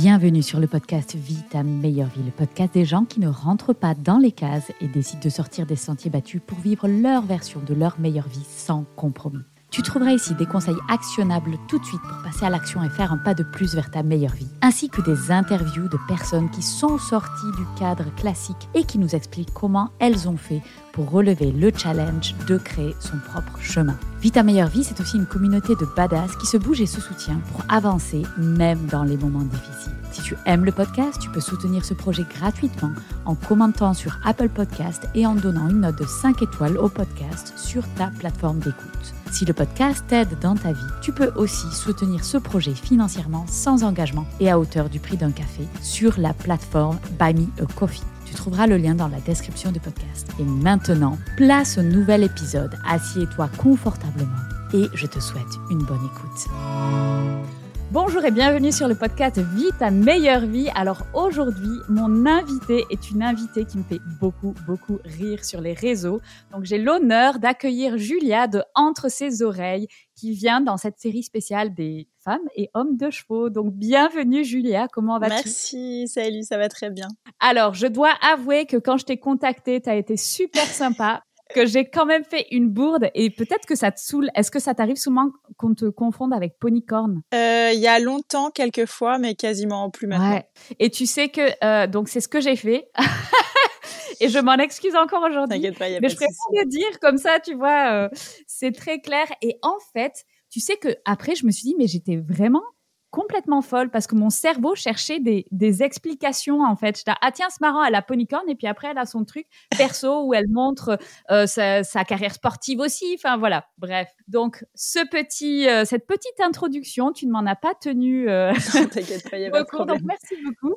Bienvenue sur le podcast Vie ta meilleure vie, le podcast des gens qui ne rentrent pas dans les cases et décident de sortir des sentiers battus pour vivre leur version de leur meilleure vie sans compromis. Tu trouveras ici des conseils actionnables tout de suite pour passer à l'action et faire un pas de plus vers ta meilleure vie, ainsi que des interviews de personnes qui sont sorties du cadre classique et qui nous expliquent comment elles ont fait pour relever le challenge de créer son propre chemin. Vie ta meilleure vie, c'est aussi une communauté de badass qui se bouge et se soutient pour avancer même dans les moments difficiles. Si tu aimes le podcast, tu peux soutenir ce projet gratuitement en commentant sur Apple Podcast et en donnant une note de 5 étoiles au podcast sur ta plateforme d'écoute. Si le podcast t'aide dans ta vie, tu peux aussi soutenir ce projet financièrement sans engagement et à hauteur du prix d'un café sur la plateforme Buy Me a Coffee. Tu trouveras le lien dans la description du podcast. Et maintenant, place au nouvel épisode. Assieds-toi confortablement et je te souhaite une bonne écoute. Bonjour et bienvenue sur le podcast Vie ta meilleure vie. Alors aujourd'hui, mon invité est une invitée qui me fait beaucoup, beaucoup rire sur les réseaux. Donc j'ai l'honneur d'accueillir Julia de Entre ses oreilles qui vient dans cette série spéciale des femmes et hommes de chevaux. Donc bienvenue Julia, comment vas-tu? Merci, salut, ça va très bien. Alors je dois avouer que quand je t'ai contactée, tu as été super sympa que j'ai quand même fait une bourde et peut-être que ça te saoule. Est-ce que ça t'arrive souvent qu'on te confonde avec Ponycorn? Euh, Il y a longtemps, quelques fois, mais quasiment plus maintenant. Ouais. Et tu sais que euh, donc c'est ce que j'ai fait. et je m'en excuse encore aujourd'hui. T'inquiète pas, y a Mais pas je préfère le dire comme ça, tu vois, euh, c'est très clair. Et en fait, tu sais que après, je me suis dit, mais j'étais vraiment complètement folle parce que mon cerveau cherchait des, des explications en fait. J'étais ah tiens c'est marrant elle a ponycorn et puis après elle a son truc perso où elle montre euh, sa, sa, carrière sportive aussi. Enfin voilà bref. Donc ce petit euh, cette petite introduction tu ne m'en as pas tenu. Euh, T'inquiète pas y a pas de donc merci beaucoup.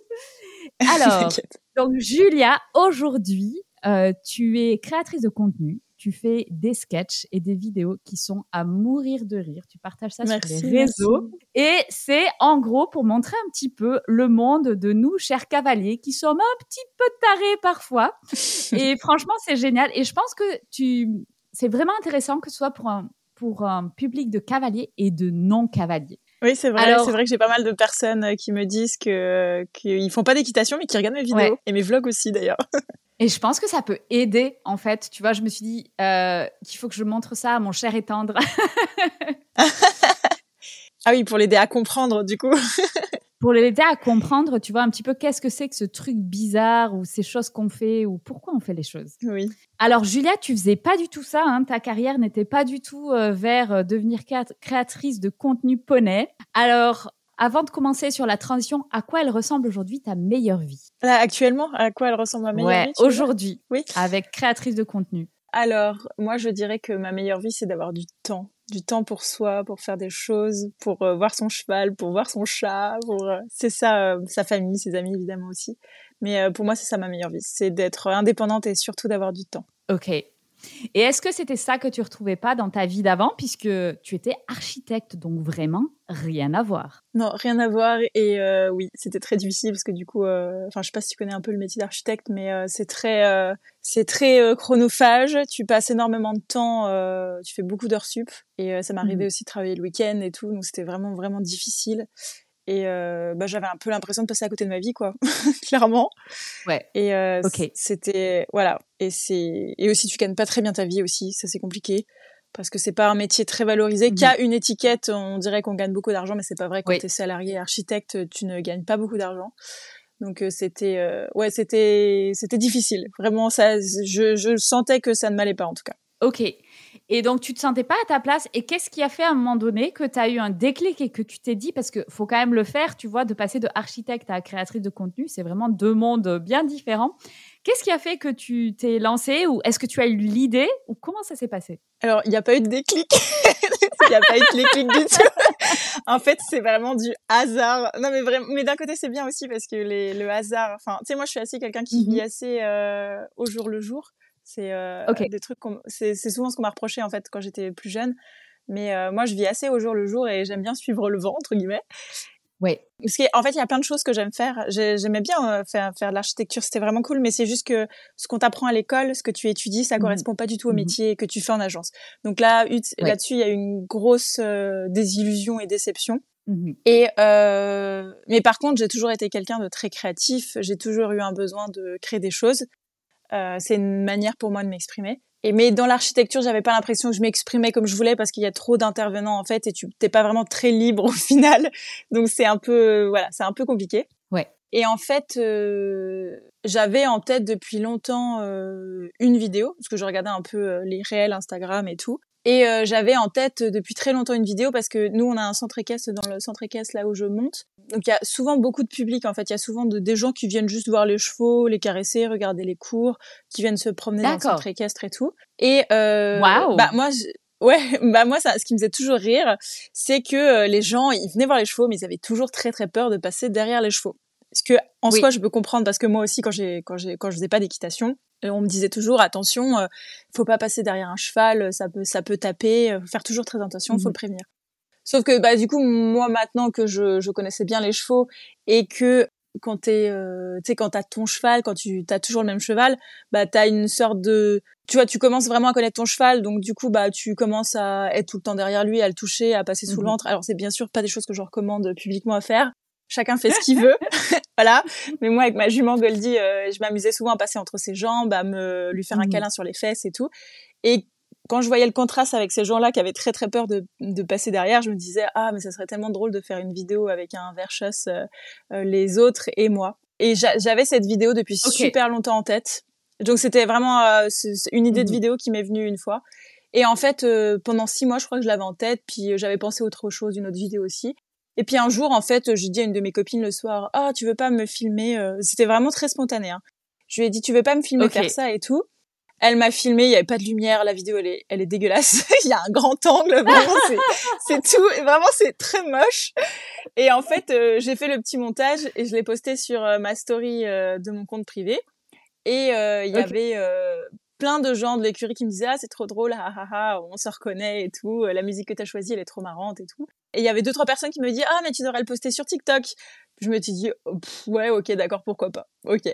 Alors donc Julia aujourd'hui euh, tu es créatrice de contenu tu fais des sketchs et des vidéos qui sont à mourir de rire. Tu partages ça Merci, sur les réseaux. Et c'est en gros pour montrer un petit peu le monde de nous, chers cavaliers, qui sommes un petit peu tarés parfois. et franchement, c'est génial. Et je pense que tu, c'est vraiment intéressant que ce soit pour un, pour un public de cavaliers et de non-cavaliers. Oui, c'est vrai. Alors- C'est vrai que j'ai pas mal de personnes euh, qui me disent que qu'ils font pas d'équitation, mais qui regardent mes vidéos Ouais. et mes vlogs aussi d'ailleurs. Et je pense que ça peut aider, en fait. Tu vois, je me suis dit euh, qu'il faut que je montre ça à mon cher et tendre. Ah oui, pour l'aider à comprendre du coup. pour l'aider à comprendre, tu vois, un petit peu qu'est-ce que c'est que ce truc bizarre ou ces choses qu'on fait ou pourquoi on fait les choses. oui. Alors, Julia, tu faisais pas du tout ça. Hein, ta carrière n'était pas du tout euh, vers euh, devenir créat- créatrice de contenu poney. Alors, avant de commencer sur la transition, à quoi elle ressemble aujourd'hui ta meilleure vie? Là, actuellement, à quoi elle ressemble ma meilleure Ouais, vie aujourd'hui, Oui. avec créatrice de contenu. Alors, moi, je dirais que ma meilleure vie, c'est d'avoir du temps. Du temps pour soi, pour faire des choses, pour euh, voir son cheval, pour voir son chat, pour... euh, c'est ça, euh, sa famille, ses amis, évidemment aussi. Mais pour moi, c'est ça ma meilleure vie. C'est d'être indépendante et surtout d'avoir du temps. Ok. Et est-ce que c'était ça que tu retrouvais pas dans ta vie d'avant, puisque tu étais architecte, donc vraiment rien à voir? Non, rien à voir. Et euh, oui, c'était très difficile parce que du coup, euh, enfin, je sais pas si tu connais un peu le métier d'architecte, mais euh, c'est très, euh, c'est très euh, chronophage. Tu passes énormément de temps, euh, tu fais beaucoup d'heures sup. Et euh, ça m'arrivait Mhm. aussi de travailler le week-end et tout, donc c'était vraiment vraiment difficile. Et euh, bah, j'avais un peu l'impression de passer à côté de ma vie, quoi, clairement. Ouais. Et euh, c'était voilà. Et c'est et aussi tu gagnes pas très bien ta vie aussi, ça c'est compliqué parce que c'est pas un métier très valorisé. Mmh. Qu'à une étiquette, on dirait qu'on gagne beaucoup d'argent, mais c'est pas vrai. Quand tu es salarié architecte, tu ne gagnes pas beaucoup d'argent. Donc euh, c'était euh, ouais, c'était c'était difficile. Vraiment ça je je sentais que ça ne m'allait pas en tout cas. OK. Et donc, tu te sentais pas à ta place. Et qu'est-ce qui a fait à un moment donné que tu as eu un déclic et que tu t'es dit, parce qu'il faut quand même le faire, tu vois, de passer de architecte à créatrice de contenu, c'est vraiment deux mondes bien différents. Qu'est-ce qui a fait que tu t'es lancée ou est-ce que tu as eu l'idée ou comment ça s'est passé? Alors, il n'y a pas eu de déclic. Il n'y a pas eu de déclic du tout. en fait, c'est vraiment du hasard. Non, mais vraiment, mais d'un côté, c'est bien aussi parce que les, le hasard, enfin, tu sais, moi, je suis assez quelqu'un qui vit mhm. assez euh, au jour le jour. C'est euh, des trucs, c'est souvent ce qu'on m'a reproché en fait quand j'étais plus jeune. Mais euh, moi, je vis assez au jour le jour et j'aime bien suivre le vent entre guillemets. Oui. Parce qu'en fait, il y a plein de choses que j'aime faire. J'aimais bien euh, faire, faire de l'architecture, c'était vraiment cool, mais c'est juste que ce qu'on t'apprend à l'école, ce que tu étudies, ça mmh correspond pas du tout au mmh métier que tu fais en agence. Donc là, là-dessus, il y a une grosse désillusion et déception. Mmh et euh, mais par contre, j'ai toujours été quelqu'un de très créatif. J'ai toujours eu un besoin de créer des choses. Euh, c'est une manière pour moi de m'exprimer. Et mais dans l'architecture, j'avais pas l'impression que je m'exprimais comme je voulais parce qu'il y a trop d'intervenants en fait et tu t'es pas vraiment très libre au final. Donc c'est un peu voilà, c'est un peu compliqué. Ouais. Et en fait, euh, j'avais en tête depuis longtemps euh, une vidéo parce que je regardais un peu euh, les réels Instagram et tout. Et euh, j'avais en tête depuis très longtemps une vidéo parce que nous, on a un centre équestre dans le centre équestre là où je monte. Donc il y a souvent beaucoup de public en fait. Il y a souvent des gens qui viennent juste voir les chevaux, les caresser, regarder les cours, qui viennent se promener dans le centre équestre et tout. Et euh, bah moi, ouais, bah moi ça, ce qui me faisait toujours rire, c'est que euh, les gens, ils venaient voir les chevaux, mais ils avaient toujours très très peur de passer derrière les chevaux. Ce que en soi je peux comprendre parce que moi aussi quand j'ai quand j'ai quand je faisais pas d'équitation, et on me disait toujours attention, euh, faut pas passer derrière un cheval, ça peut ça peut taper, euh, faire toujours très attention, faut mhm. le prévenir. Sauf que bah du coup moi maintenant que je, je connaissais bien les chevaux et que quand t'es euh, tu sais quand t'as ton cheval, quand tu t'as toujours le même cheval, bah t'as une sorte de tu vois tu commences vraiment à connaître ton cheval donc du coup bah tu commences à être tout le temps derrière lui, à le toucher, à passer sous le mhm. ventre. Alors c'est bien sûr pas des choses que je recommande publiquement à faire, chacun fait ce qu'il veut, voilà. Mais moi, avec ma jument Goldie, euh, je m'amusais souvent à passer entre ses jambes, à me lui faire un mmh. câlin sur les fesses et tout. Et quand je voyais le contraste avec ces gens-là qui avaient très très peur de, de, passer derrière, je me disais ah mais ça serait tellement drôle de faire une vidéo avec un verchus euh, euh, les autres et moi. Et j'avais cette vidéo depuis super longtemps en tête. Donc c'était vraiment une idée de mmh. vidéo qui m'est venue une fois. Et en fait, pendant six mois, je crois que je l'avais en tête, puis j'avais pensé autre chose, une autre vidéo aussi. Et puis un jour, en fait, j'ai dit à une de mes copines le soir, ah, tu veux pas me filmer euh, C'était vraiment très spontané. Hein. Je lui ai dit, tu veux pas me filmer faire ça et tout? Elle m'a filmé, il y avait pas de lumière, la vidéo elle est, elle est dégueulasse. il y a un grand angle, vraiment c'est tout, et vraiment c'est très moche. Et en fait, euh, j'ai fait le petit montage et je l'ai posté sur euh, ma story de mon compte privé. Et il y avait plein de gens de l'écurie qui me disaient ah c'est trop drôle, ah, ah, ah, on se reconnaît et tout, la musique que t'as choisie elle est trop marrante et tout. Et il y avait deux trois personnes qui me disaient ah mais tu devrais le poster sur TikTok. Je me suis dit ouais ok d'accord pourquoi pas ok.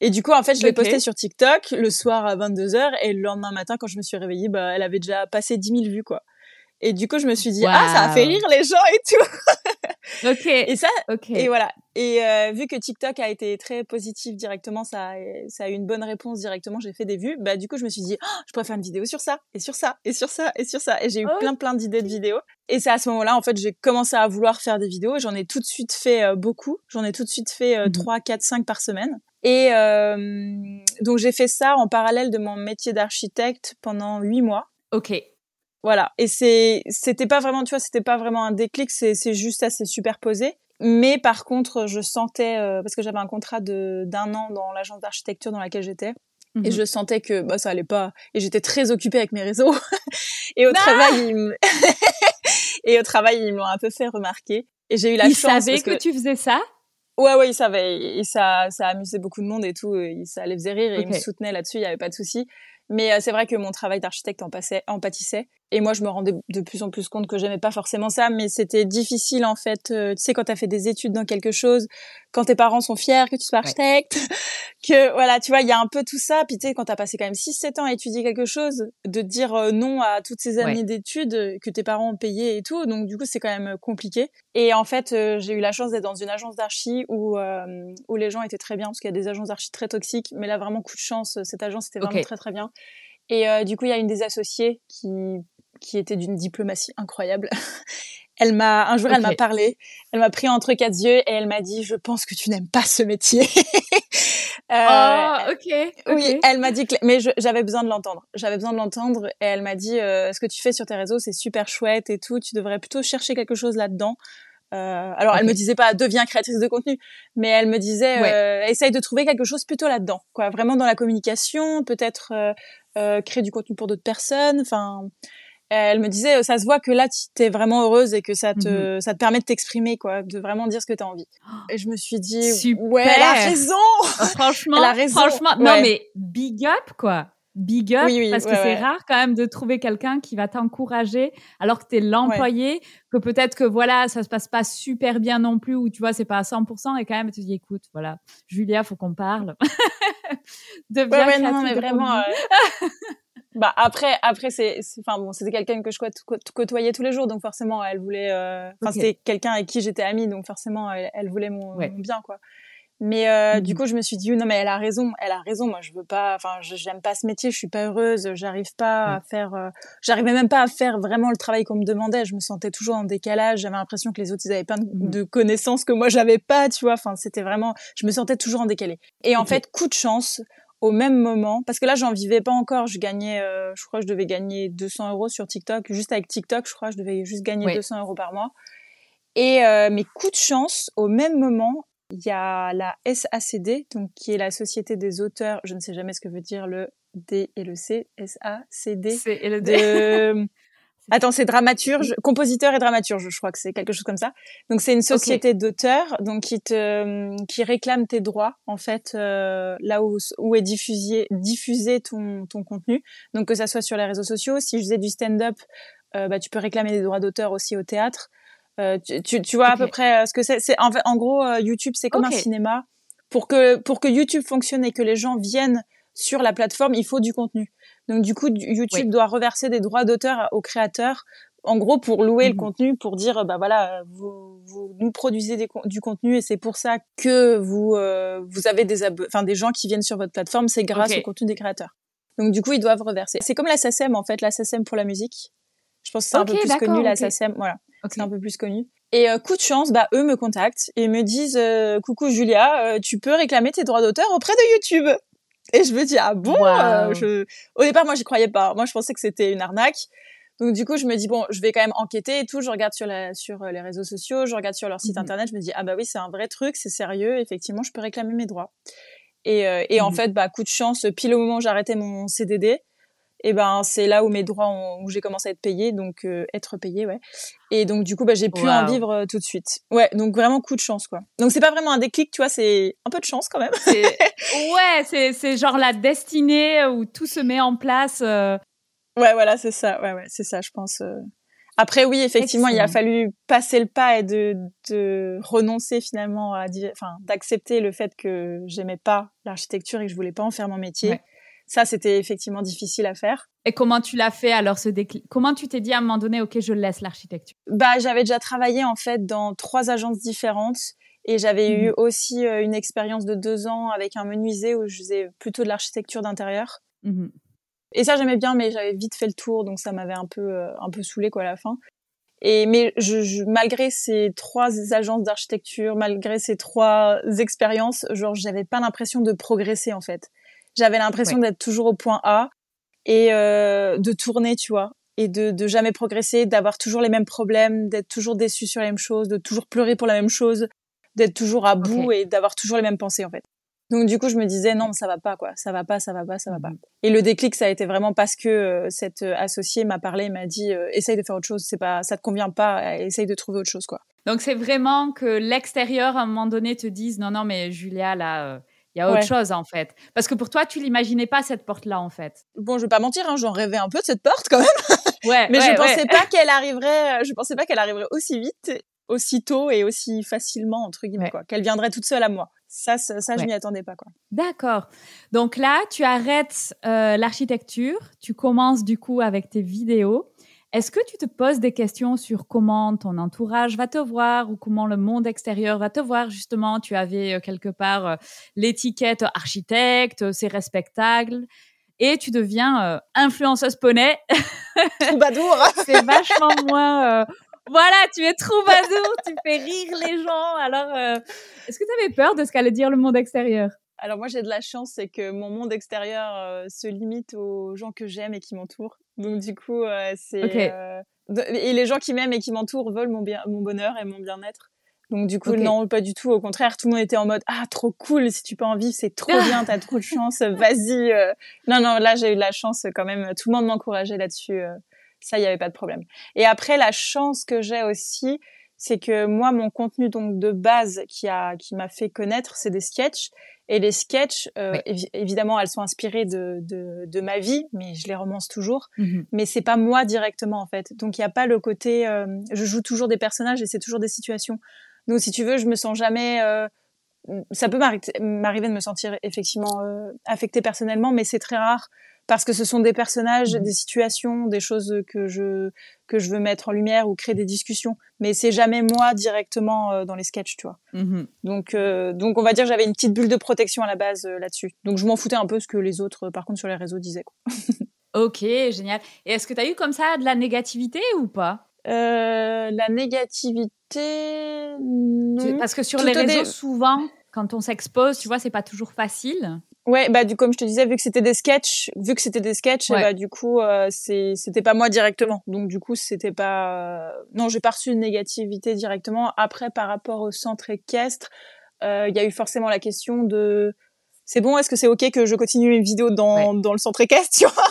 Et du coup en fait je l'ai posté sur TikTok le soir à 22h et le lendemain matin quand je me suis réveillée bah elle avait déjà passé 10 000 vues quoi. Et du coup, je me suis dit, ah, ça a fait rire les gens et tout. ok. Et ça, et voilà. Et euh, vu que TikTok a été très positif directement, ça, a, ça a eu une bonne réponse directement, j'ai fait des vues. Bah, du coup, je me suis dit, oh, je pourrais faire une vidéo sur ça, et sur ça, et sur ça, et sur ça. Et j'ai eu oh. plein, plein d'idées de vidéos. Et c'est à ce moment-là, en fait, j'ai commencé à vouloir faire des vidéos. J'en ai tout de suite fait euh, beaucoup. J'en ai tout de suite fait euh, 3, 4, 5 par semaine. Et euh, donc, j'ai fait ça en parallèle de mon métier d'architecte pendant 8 mois. Ok. Voilà. Et c'est, c'était pas vraiment, tu vois, c'était pas vraiment un déclic, c'est, c'est juste assez superposé. Mais par contre, je sentais, euh, parce que j'avais un contrat de, d'un an dans l'agence d'architecture dans laquelle j'étais, et mhm. je sentais que bah, ça allait pas. Et j'étais très occupée avec mes réseaux. et au travail, ils et au travail, ils m'ont un peu fait remarquer. Et j'ai eu la ils chance. Ils savaient que... tu faisais ça? Ouais, ouais, ils savaient. Et ça, ça amusait beaucoup de monde et tout. Et ça les faisait rire et ils me soutenaient là-dessus. Il y avait pas de souci. Mais euh, c'est vrai que mon travail d'architecte en, passait, en pâtissait. Et moi, je me rendais de plus en plus compte que j'aimais pas forcément ça, mais c'était difficile en fait. Euh, tu sais, quand t'as fait des études dans quelque chose, quand tes parents sont fiers que tu sois architecte, que voilà, tu vois, il y a un peu tout ça. Puis tu sais, quand t'as passé quand même 6-7 ans à étudier quelque chose, de dire euh, non à toutes ces années d'études que tes parents ont payé et tout, donc du coup, c'est quand même compliqué. Et en fait, j'ai eu la chance d'être dans une agence d'archi où où les gens étaient très bien, parce qu'il y a des agences d'archi très toxiques, mais là vraiment coup de chance, cette agence était vraiment très très bien. Et du coup, il y a une des associées qui qui était d'une diplomatie incroyable. Elle m'a un jour, elle m'a parlé, elle m'a pris entre quatre yeux et elle m'a dit "Je pense que tu n'aimes pas ce métier." euh, oh, ok. Oui, elle m'a dit que, mais j'avais besoin de l'entendre. J'avais besoin de l'entendre et elle m'a dit euh, "Ce que tu fais sur tes réseaux, c'est super chouette et tout. Tu devrais plutôt chercher quelque chose là-dedans." Euh, alors, elle me disait pas deviens créatrice de contenu, mais elle me disait euh, essaye de trouver quelque chose plutôt là-dedans, quoi. Vraiment dans la communication, peut-être créer du contenu pour d'autres personnes. Enfin, elle me disait ça se voit que là tu es vraiment heureuse et que ça te mmh ça te permet de t'exprimer, quoi, de vraiment dire ce que tu as envie. Et je me suis dit Super. ouais, elle a raison. franchement, elle a raison. franchement, non mais big up quoi big up parce que c'est rare quand même de trouver quelqu'un qui va t'encourager alors que tu es l'employé, que peut-être que voilà, ça se passe pas super bien non plus ou tu vois, c'est pas à 100% et quand même tu te dis écoute, voilà, Julia, faut qu'on parle. de bien ouais, non, mais vraiment bah après après c'est enfin bon, c'était quelqu'un que je côtoyais tous les jours donc forcément elle voulait euh, enfin c'était quelqu'un avec qui j'étais amie donc forcément elle, voulait mon, mon bien quoi. Mais euh, du mmh coup, je me suis dit non mais elle a raison, elle a raison. Moi, je veux pas, enfin, j'aime pas ce métier, je suis pas heureuse, j'arrive pas à faire, euh, j'arrivais même pas à faire vraiment le travail qu'on me demandait. Je me sentais toujours en décalage. J'avais l'impression que les autres ils avaient plein mmh de, connaissances que moi j'avais pas, tu vois. Enfin, c'était vraiment, je me sentais toujours en décalé. Et en fait, coup de chance, au même moment, parce que là j'en vivais pas encore, je gagnais, euh, je crois que je devais gagner 200 euros sur TikTok, juste avec TikTok, je crois, je devais juste gagner 200 euros par mois. Et euh, mes coups de chance, au même moment, il y a la SACD, donc qui est la Société des auteurs. Je ne sais jamais ce que veut dire le D et le C. SACD. C et le D. Attends, c'est dramaturge, compositeur et dramaturge, je crois que c'est quelque chose comme ça. Donc c'est une société d'auteurs, donc qui te, qui réclame tes droits en fait euh, là où où est diffusé diffusé ton ton contenu. Donc que ça soit sur les réseaux sociaux, si je faisais du stand-up, euh, bah tu peux réclamer des droits d'auteur aussi au théâtre. Euh, tu, tu, vois à peu près euh, ce que c'est. C'est en, en gros euh, YouTube, c'est comme un cinéma. Pour que pour que YouTube fonctionne et que les gens viennent sur la plateforme, il faut du contenu. Donc du coup, YouTube doit reverser des droits d'auteur aux créateurs. En gros, pour louer le mhm. contenu, pour dire bah voilà, vous, vous nous produisez des, du contenu et c'est pour ça que vous vous avez des enfin des gens qui viennent sur votre plateforme, c'est grâce au contenu des créateurs. Donc du coup, ils doivent reverser. C'est comme la SACEM en fait, la SACEM pour la musique. Je pense que c'est un peu plus connu la SACEM, voilà c'est un peu plus connu. Et euh, coup de chance, bah eux me contactent et me disent euh, coucou Julia, euh, tu peux réclamer tes droits d'auteur auprès de YouTube. Et je me dis ah bon, je... au départ moi j'y croyais pas. Moi je pensais que c'était une arnaque. Donc du coup je me dis bon, je vais quand même enquêter et tout. Je regarde sur la sur les réseaux sociaux, je regarde sur leur site mhm. internet. Je me dis ah bah oui c'est un vrai truc, c'est sérieux. Effectivement je peux réclamer mes droits. Et, et en mhm. fait bah coup de chance, pile au moment où j'arrêtais mon CDD, et ben c'est là où mes droits ont, où j'ai commencé à être payé donc euh, être payé ouais. Et donc du coup bah j'ai pu en vivre euh, tout de suite. Ouais donc vraiment coup de chance quoi. Donc c'est pas vraiment un déclic tu vois c'est un peu de chance quand même. Ouais c'est c'est genre la destinée où tout se met en place euh. ouais voilà c'est ça. Ouais ouais c'est ça je pense après oui effectivement il a fallu passer le pas et de de renoncer finalement à enfin d'accepter le fait que j'aimais pas l'architecture et que je voulais pas en faire mon métier ça, c'était effectivement difficile à faire. Et comment tu l'as fait alors ce déclic Comment tu t'es dit à un moment donné, ok, je laisse l'architecture? Bah, j'avais déjà travaillé en fait dans trois agences différentes et j'avais eu mhm. aussi euh, une expérience de deux ans avec un menuisier où je faisais plutôt de l'architecture d'intérieur. Mhm. Et ça, j'aimais bien, mais j'avais vite fait le tour, donc ça m'avait un peu euh, un peu saoulé quoi à la fin. Et mais je, malgré ces trois agences d'architecture, malgré ces trois expériences, genre j'avais pas l'impression de progresser en fait. J'avais l'impression d'être toujours au point A et euh, de tourner, tu vois, et de, de jamais progresser, d'avoir toujours les mêmes problèmes, d'être toujours déçu sur les mêmes choses, de toujours pleurer pour la même chose, d'être toujours à bout et d'avoir toujours les mêmes pensées en fait. Donc du coup, je me disais non, ça va pas quoi, ça va pas, ça va pas, ça va pas. Mhm. Et le déclic, ça a été vraiment parce que euh, cette euh, associée m'a parlé, m'a dit euh, essaye de faire autre chose, c'est pas, ça te convient pas, essaye de trouver autre chose quoi. Donc c'est vraiment que l'extérieur à un moment donné te dise non non mais Julia là il y a autre chose en fait. Parce que pour toi, tu l'imaginais pas cette porte-là en fait. Bon, je vais pas mentir, hein, j'en rêvais un peu de cette porte quand même. Ouais. Mais je pensais pas qu'elle arriverait. Je pensais pas qu'elle arriverait aussi vite, aussitôt et aussi facilement entre guillemets quoi. Qu'elle viendrait toute seule à moi. Ça, ça, ça je m'y attendais pas quoi. D'accord. Donc là, tu arrêtes euh, l'architecture, tu commences du coup avec tes vidéos. Est-ce que tu te poses des questions sur comment ton entourage va te voir ou comment le monde extérieur va te voir? Justement, tu avais euh, quelque part euh, l'étiquette architecte, c'est respectable. et tu deviens euh, influenceuse poney. Troubadour. c'est vachement moins. Euh, voilà, tu es troubadour, tu fais rire les gens. Alors, euh, est-ce que tu avais peur de ce qu'allait dire le monde extérieur? Alors moi j'ai de la chance, c'est que mon monde extérieur se limite aux gens que j'aime et qui m'entourent. Donc du coup c'est et les gens qui m'aiment et qui m'entourent veulent mon bien, mon bonheur et mon bien-être. Donc du coup non, pas du tout. Au contraire, tout le monde était en mode ah trop cool. Si tu peux en vivre, c'est trop bien. T'as trop de chance. Vas-y. Euh. Non non, là j'ai eu de la chance quand même. Tout le monde m'encourageait là-dessus. Euh. Ça, il y avait pas de problème. Et après, la chance que j'ai aussi, c'est que moi, mon contenu donc de base qui a qui m'a fait connaître, c'est des sketchs. Et les sketchs, euh, évidemment, elles sont inspirées de, de, de, ma vie, mais je les romance toujours. Mmh mais c'est pas moi directement en fait. Donc il y a pas le côté. je joue toujours des personnages et c'est toujours des situations. Donc, si tu veux, je me sens jamais. Euh, ça peut m'arriver de me sentir effectivement euh, affectée personnellement, mais c'est très rare parce que ce sont des personnages, mmh. des situations, des choses que je que je veux mettre en lumière ou créer des discussions. Mais c'est jamais moi directement euh, dans les sketchs, tu vois. Mmh donc donc on va dire que j'avais une petite bulle de protection à la base là-dessus. Donc je m'en foutais un peu ce que les autres, par contre sur les réseaux disaient. Quoi. ok, génial. Et est-ce que tu as eu comme ça de la négativité ou pas? Euh, la négativité, non. Parce que sur les réseaux, souvent, quand on s'expose, tu vois, c'est pas toujours facile. Ouais, bah du comme je te disais, vu que c'était des sketchs, vu que c'était des sketchs, bah du coup, euh, c'est c'était pas moi directement. Donc du coup, c'était pas. Euh, non, j'ai pas reçu de négativité directement. Après, par rapport au centre équestre, il y a eu forcément la question de c'est bon, est-ce que c'est ok que je continue mes vidéos dans, dans le centre équestre, tu vois?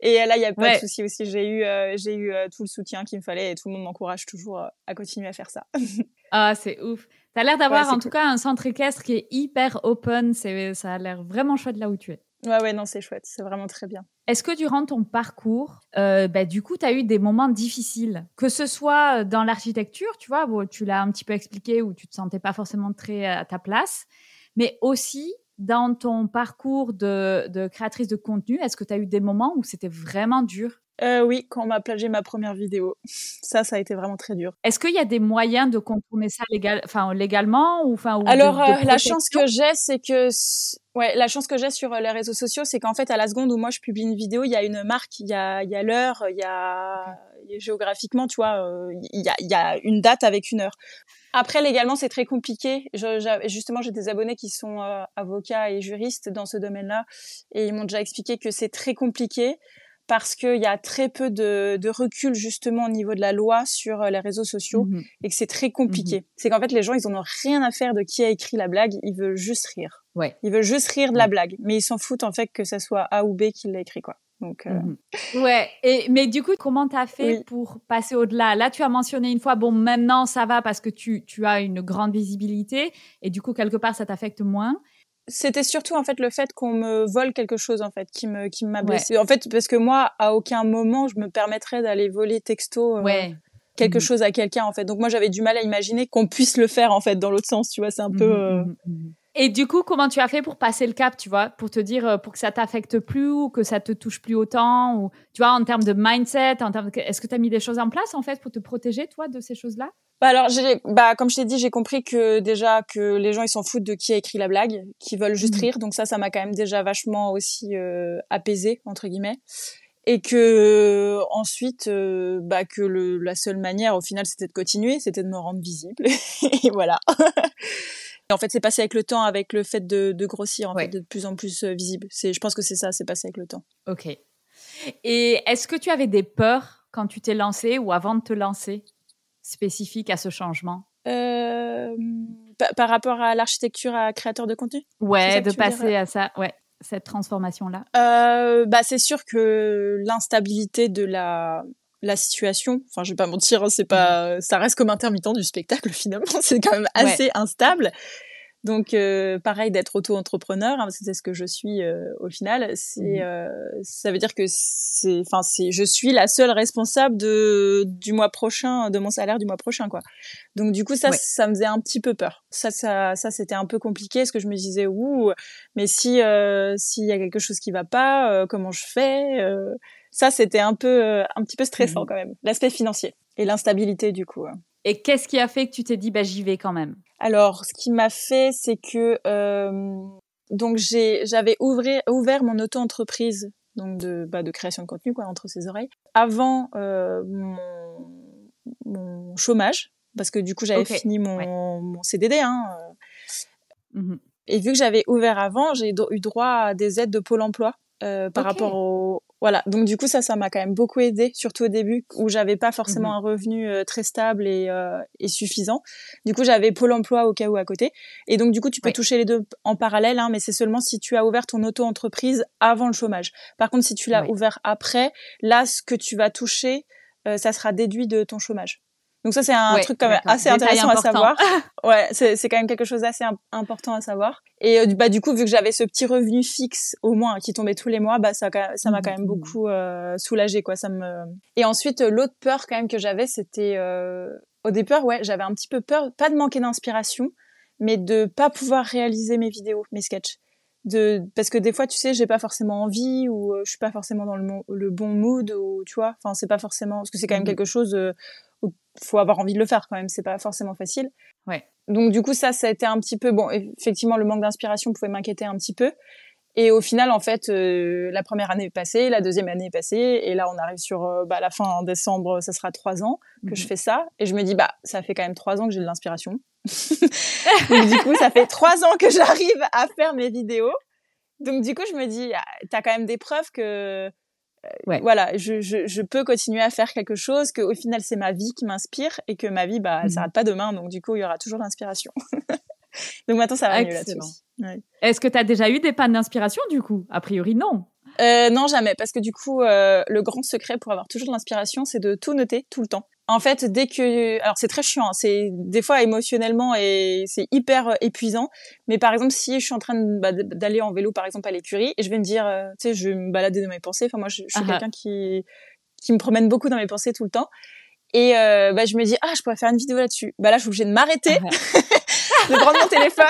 Et là, il y a pas de souci aussi. J'ai eu, euh, j'ai eu euh, tout le soutien qu'il me fallait et tout le monde m'encourage toujours euh, à continuer à faire ça. ah, c'est ouf. T'as l'air d'avoir en tout cas un centre équestre qui est hyper open. C'est, ça a l'air vraiment chouette là où tu es. Ouais, ouais, non, c'est chouette. C'est vraiment très bien. Est-ce que durant ton parcours, bah, du coup, tu as eu des moments difficiles? Que ce soit dans l'architecture, tu vois, bon, tu l'as un petit peu expliqué, où tu te sentais pas forcément très à ta place, mais aussi dans ton parcours de, créatrice de contenu, est-ce que tu as eu des moments où c'était vraiment dur? Euh, oui, quand on m'a plagié ma première vidéo. Ça, ça a été vraiment très dur. Est-ce qu'il y a des moyens de contourner ça enfin, légalement ou, enfin, Alors, euh, la chance que j'ai, c'est que, ouais, la chance que j'ai sur euh, les réseaux sociaux, c'est qu'en fait, à la seconde où moi je publie une vidéo, il y a une marque, il y a, il y a l'heure, il y a, géographiquement, tu vois, il y a, il y a une date avec une heure. Après, légalement, c'est très compliqué. Je, justement, j'ai des abonnés qui sont avocats et juristes dans ce domaine-là, et ils m'ont déjà expliqué que c'est très compliqué parce qu'il y a très peu de, de, recul justement au niveau de la loi sur euh, les réseaux sociaux mmh et que c'est très compliqué. Mmh c'est qu'en fait les gens ils en ont rien à faire de qui a écrit la blague, ils veulent juste rire. Ouais. Ils veulent juste rire de la blague, mais ils s'en foutent en fait que ça soit A ou B qui l'a écrit quoi. Donc, euh... Mmh ouais. Et mais du coup, comment t'as fait pour passer au-delà? Là, tu as mentionné une fois, bon, maintenant ça va parce que tu tu as une grande visibilité et du coup quelque part ça t'affecte moins c'était surtout en fait le fait qu'on me vole quelque chose en fait qui me qui m'a blessé. En fait parce que moi à aucun moment je me permettrais d'aller voler texto euh, quelque mmh. chose à quelqu'un en fait. Donc moi j'avais du mal à imaginer qu'on puisse le faire en fait dans l'autre sens, tu vois, c'est un peu mmh, mmh, euh, Et du coup, comment tu as fait pour passer le cap, tu vois, pour te dire euh, pour que ça t'affecte plus ou que ça te touche plus autant ou tu vois en termes de mindset, en termes est-ce que tu as mis des choses en place en fait pour te protéger toi de ces choses-là? Bah alors, j'ai, bah comme je t'ai dit, j'ai compris que déjà que les gens ils s'en foutent de qui a écrit la blague, qui veulent juste mmh. rire. Donc ça, ça m'a quand même déjà vachement aussi euh, apaisé entre guillemets. Et que ensuite, euh, bah que le, la seule manière au final c'était de continuer, c'était de me rendre visible. et voilà. en fait, c'est passé avec le temps, avec le fait de, de grossir, en fait, de plus en plus euh, visible. C'est, je pense que c'est ça, c'est passé avec le temps. Ok. Et est-ce que tu avais des peurs quand tu t'es lancé ou avant de te lancer? Spécifique à ce changement? Euh, par, rapport à l'architecture à créateur de contenu? Ouais, de passer à ça, ouais, cette transformation-là. Euh, bah, c'est sûr que l'instabilité de la la situation, enfin je vais pas mentir, hein, c'est pas, mmh. ça reste comme intermittent du spectacle finalement, c'est quand même assez instable. Donc euh, pareil d'être auto-entrepreneur, hein, c'est ce que je suis euh, au final. C'est mmh euh, ça veut dire que c'est, enfin c'est, je suis la seule responsable de du mois prochain, de mon salaire du mois prochain quoi. Donc du coup ça, ça me faisait un petit peu peur. Ça, ça, ça c'était un peu compliqué parce que je me disais ouh, mais si s'il y a quelque chose qui va pas, comment je fais Ça c'était un peu, un petit peu stressant mmh quand même. L'aspect financier et l'instabilité du coup. Hein. Et qu'est-ce qui a fait que tu t'es dit bah j'y vais quand même? Alors, ce qui m'a fait, c'est que euh, donc j'avais ouvert mon auto-entreprise donc de, bah, de création de contenu quoi entre ses oreilles. Avant mon, mon chômage, parce que du coup j'avais fini mon, mon CDD. Hein, mmh Et vu que j'avais ouvert avant, j'ai eu droit à des aides de Pôle Emploi euh, par rapport au voilà. Donc du coup ça ça m'a quand même beaucoup aidé surtout au début où j'avais pas forcément mmh un revenu euh, très stable et, euh, et suffisant. Du coup j'avais pôle emploi au cas où à côté. Et donc du coup tu peux toucher les deux en parallèle hein, mais c'est seulement si tu as ouvert ton auto entreprise avant le chômage. Par contre si tu l'as ouvert après là ce que tu vas toucher ça sera déduit de ton chômage donc ça c'est un truc quand même assez intéressant à savoir. ouais, c'est c'est quand même quelque chose d'assez important à savoir. Et euh, bah du coup vu que j'avais ce petit revenu fixe au moins qui tombait tous les mois, bah ça ça m'a quand même mmh. beaucoup euh, soulagé quoi. Ça me et ensuite euh, l'autre peur quand même que j'avais c'était euh, au départ ouais j'avais un petit peu peur pas de manquer d'inspiration mais de pas pouvoir réaliser mes vidéos, mes sketchs de parce que des fois tu sais j'ai pas forcément envie ou je suis pas forcément dans le, le bon mood ou tu vois enfin c'est pas forcément parce que c'est quand même mmh. quelque chose faut avoir envie de le faire quand même. C'est pas forcément facile. Ouais. Donc du coup ça, ça a été un petit peu bon. Effectivement, le manque d'inspiration pouvait m'inquiéter un petit peu. Et au final, en fait, euh, la première année est passée, la deuxième année est passée, et là, on arrive sur euh, bah, la fin en décembre, ça sera trois ans que je mhm. fais ça, et je me dis bah ça fait quand même trois ans que j'ai de l'inspiration. Donc du coup, ça fait trois ans que j'arrive à faire mes vidéos. Donc du coup, je me dis, ah, t'as quand même des preuves que ouais. voilà, je, je, je, peux continuer à faire quelque chose, que au final c'est ma vie qui m'inspire et que ma vie, bah, elle mmh. s'arrête pas demain, donc du coup il y aura toujours l'inspiration. donc maintenant ça va mieux là-dessus. Ouais. Est-ce que tu as déjà eu des pannes d'inspiration du coup? A priori non. Euh, non jamais, parce que du coup euh, le grand secret pour avoir toujours de l'inspiration, c'est de tout noter tout le temps en fait, dès que, alors c'est très chiant, hein, c'est des fois émotionnellement et c'est hyper euh, épuisant. Mais par exemple, si je suis en train bah, d'aller en vélo, par exemple à l'écurie, et je vais me dire, euh, tu sais, je vais me balader dans mes pensées. Enfin, moi, je, suis ah ah. quelqu'un qui qui me promène beaucoup dans mes pensées tout le temps. Et euh, bah, je me dis, ah, je pourrais faire une vidéo là-dessus. Bah là, je suis obligée de m'arrêter, ah de prendre mon téléphone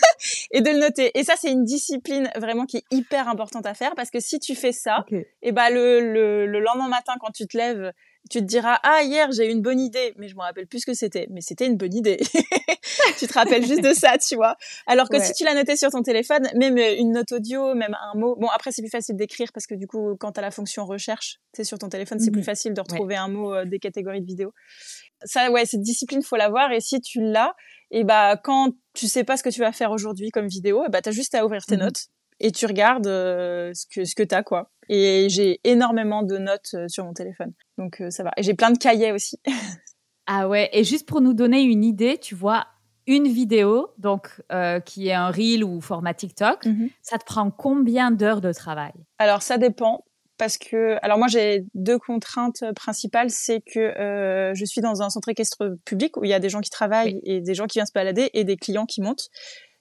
et de le noter. Et ça, c'est une discipline vraiment qui est hyper importante à faire parce que si tu fais ça, et bah le, le, le lendemain matin quand tu te lèves tu te diras ah hier j'ai eu une bonne idée. Mais je me rappelle plus ce que c'était. Mais c'était une bonne idée. Tu te rappelles juste de ça tu vois. Alors que si tu l'as noté sur ton téléphone même euh, une note audio même un mot. Bon après c'est plus facile d'écrire parce que du coup quand tu as la fonction recherche c'est sur ton téléphone c'est plus mhm. facile de retrouver un mot euh, des catégories de vidéos. Ça ouais cette discipline faut l'avoir. Et si tu l'as et bah quand tu sais pas ce que tu vas faire aujourd'hui comme vidéo et bah t'as juste à ouvrir tes mhm. notes et tu regardes euh, ce que ce que t'as quoi. Et j'ai énormément de notes euh, sur mon téléphone, donc euh, ça va. Et j'ai plein de cahiers aussi. ah ouais. Et juste pour nous donner une idée, tu vois, une vidéo, donc qui est un reel ou format TikTok, mhm. ça te prend combien d'heures de travail? Alors ça dépend parce que alors moi j'ai deux contraintes principales, c'est que je suis dans un centre équestre public où il y a des gens qui travaillent et des gens qui viennent se balader et des clients qui montent.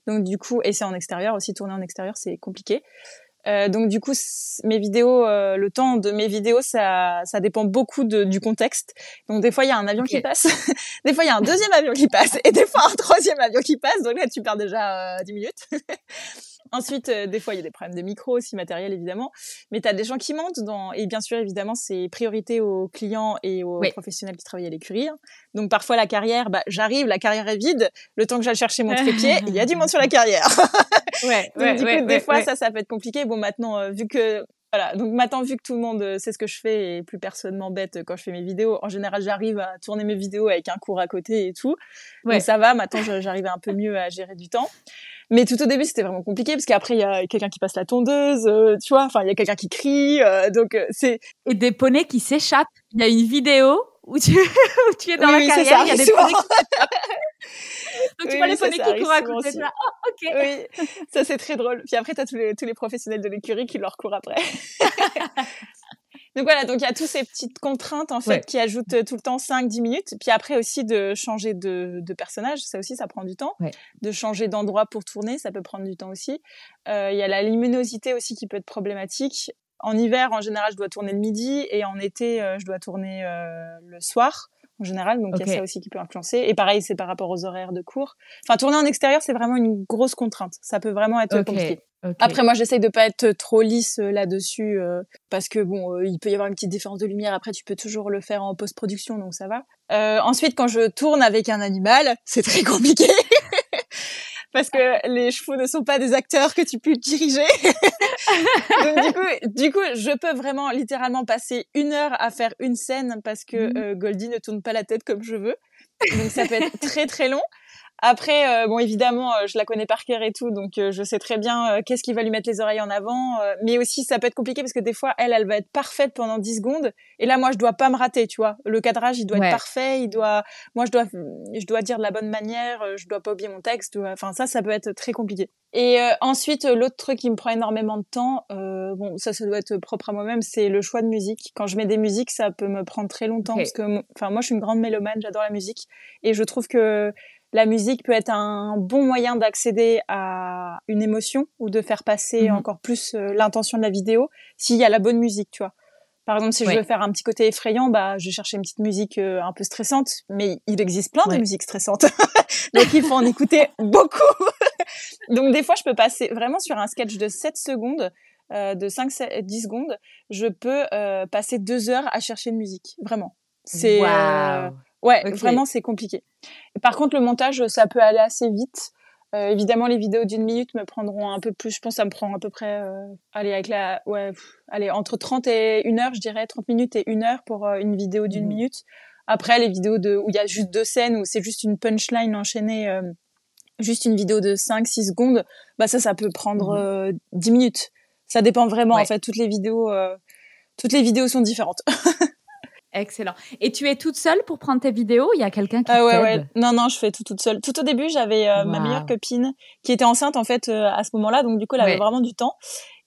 Donc du coup, et c'est en extérieur aussi, tourner en extérieur, c'est compliqué. Euh, donc du coup, mes vidéos, euh, le temps de mes vidéos, ça, ça dépend beaucoup de, du contexte. Donc des fois il y a un avion qui passe, des fois il y a un deuxième avion qui passe, et des fois un troisième avion qui passe. Donc là tu perds déjà euh, 10 minutes. Ensuite, euh, des fois, il y a des problèmes de micro aussi, matériel évidemment. Mais tu as des gens qui montent dans... Et bien sûr, évidemment, c'est priorité aux clients et aux professionnels qui travaillent à l'écurie. Donc parfois, la carrière, bah, j'arrive, la carrière est vide. Le temps que j'aille chercher mon trépied, il y a du monde sur la carrière. ouais, Donc du coup, des fois, ça, ça peut être compliqué. Bon, maintenant, euh, vu que voilà, donc maintenant vu que tout le monde euh, sait ce que je fais et plus personne m'embête quand je fais mes vidéos, en général j'arrive à tourner mes vidéos avec un cours à côté et tout. Ouais. Donc ça va, maintenant j'arrive un peu mieux à gérer du temps. Mais tout au début, c'était vraiment compliqué parce qu'après, il y a quelqu'un qui passe la tondeuse, euh, tu vois, enfin, il y a quelqu'un qui crie, euh, donc euh, c'est... Et des poneys qui s'échappent. Il y a une vidéo où tu, où tu es dans la carrière, il y a des poneys qui Donc tu vois les poneys qui courent à côté de là. Oh, ok. Oui, ça c'est très drôle. Puis après, t'as tous les, tous les professionnels de l'écurie qui leur courent après. Donc voilà, donc il y a toutes ces petites contraintes en fait qui ajoutent euh, tout le temps 5-10 minutes. Puis après aussi de changer de, de personnage, ça aussi ça prend du temps. De changer d'endroit pour tourner, ça peut prendre du temps aussi. Euh, il y a la luminosité aussi qui peut être problématique. En hiver, en général, je dois tourner le midi et en été, euh, je dois tourner le soir en général. Donc il y a ça aussi qui peut influencer. Et pareil, c'est par rapport aux horaires de cours. Enfin, tourner en extérieur, c'est vraiment une grosse contrainte. Ça peut vraiment être compliqué. Après, moi, j'essaye de pas être trop lisse euh, là-dessus euh, parce que bon, euh, il peut y avoir une petite différence de lumière. Après, tu peux toujours le faire en post-production, donc ça va. ensuite, quand je tourne avec un animal, c'est très compliqué parce que les chevaux ne sont pas des acteurs que tu peux diriger. Donc du coup, du coup, je peux vraiment littéralement passer une heure à faire une scène parce que mmh. euh, Goldie ne tourne pas la tête comme je veux. Donc ça peut être très très long. Après, euh, bon, évidemment, euh, je la connais par cœur et tout, donc euh, je sais très bien qu'est-ce qui va lui mettre les oreilles en avant. mais aussi, ça peut être compliqué parce que des fois, elle, elle va être parfaite pendant 10 secondes, et là, moi, je dois pas me rater, tu vois. Le cadrage, il doit être parfait, il doit, moi, je dois, je dois dire de la bonne manière, je dois pas oublier mon texte. Enfin, ça, ça peut être très compliqué. Et ensuite, l'autre truc qui me prend énormément de temps, bon, ça, ça doit être propre à moi-même, c'est le choix de musique. Quand je mets des musiques, ça peut me prendre très longtemps parce que, enfin, moi, je suis une grande mélomane, j'adore la musique, et je trouve que la musique peut être un bon moyen d'accéder à une émotion ou de faire passer mhm. encore plus euh, l'intention de la vidéo s'il y a la bonne musique, tu vois. Par exemple, si je veux faire un petit côté effrayant, bah, je vais chercher une petite musique euh, un peu stressante, mais il existe plein de musiques stressantes. Donc, il faut en écouter beaucoup. Donc, des fois, je peux passer vraiment sur un sketch de 7 secondes, euh, de 5, 10 secondes, je peux passer deux heures à chercher une musique. Vraiment. C'est, Ouais, vraiment, c'est compliqué. Par contre, le montage, ça peut aller assez vite. Euh, évidemment, les vidéos d'une minute me prendront un peu plus. Je pense que ça me prend à peu près, euh, allez, avec la, ouais, allez, entre 30 et 1 heure, je dirais, 30 minutes et 1 heure pour euh, une vidéo d'une mmh. minute. Après, les vidéos de, où il y a juste deux scènes, où c'est juste une punchline enchaînée, euh, juste une vidéo de 5, 6 secondes, bah ça, ça peut prendre mmh. 10 minutes. Ça dépend vraiment, en fait, toutes les vidéos, toutes les vidéos sont différentes. Excellent. Et tu es toute seule pour prendre tes vidéos? Il y a quelqu'un qui ah ouais, ouais. Non, non, je fais tout toute seule. Tout au début, j'avais euh, ma meilleure copine qui était enceinte en fait euh, à ce moment-là, donc du coup, elle avait vraiment du temps.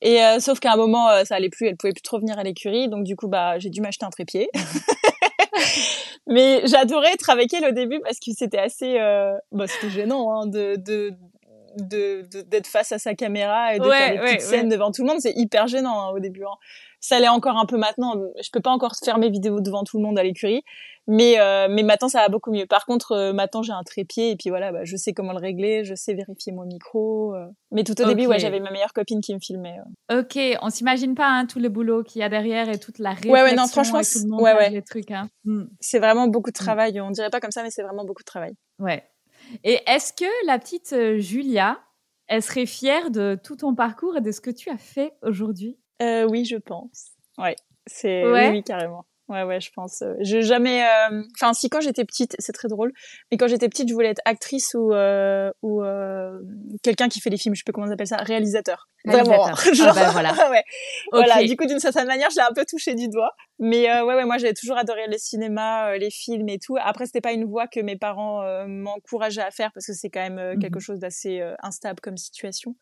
Et euh, sauf qu'à un moment, ça allait plus, elle pouvait plus trop venir à l'écurie, donc du coup, bah, j'ai dû m'acheter un trépied. Mais j'adorais être avec elle au début parce que c'était assez, bah, c'était gênant hein, de, de d'être face à sa caméra et de faire des petites scènes devant tout le monde, c'est hyper gênant hein, au début. Hein ça l'est encore un peu maintenant. Je peux pas encore faire mes vidéos devant tout le monde à l'écurie, mais euh, mais maintenant ça va beaucoup mieux. Par contre, euh, maintenant j'ai un trépied et puis voilà, bah, je sais comment le régler, je sais vérifier mon micro. Euh. Mais tout au début, ouais, j'avais ma meilleure copine qui me filmait. Ok, on s'imagine pas hein, tout le boulot qu'il y a derrière et toute la réflexion ouais, ouais, non, franchement, tout le monde ouais, ouais. les trucs. Hein. Hmm. C'est vraiment beaucoup de hmm. travail. On dirait pas comme ça, mais c'est vraiment beaucoup de travail. Ouais. Et est-ce que la petite Julia, elle serait fière de tout ton parcours et de ce que tu as fait aujourd'hui? Euh, oui, je pense. Ouais, c'est oui, carrément. Ouais, ouais, je pense. Euh, j'ai jamais. Euh, enfin, si quand j'étais petite, c'est très drôle. Mais quand j'étais petite, je voulais être actrice ou euh, ou euh, quelqu'un qui fait les films. Je sais pas comment on appelle ça, réalisateur. Vraiment. Ah bah, voilà. ouais. Voilà. Du coup, d'une certaine manière, je l'ai un peu touché du doigt. Mais ouais, ouais, moi, j'avais toujours adoré le cinéma, les films et tout. Après, c'était pas une voie que mes parents m'encourageaient à faire parce que c'est quand même mmh quelque chose d'assez instable comme situation.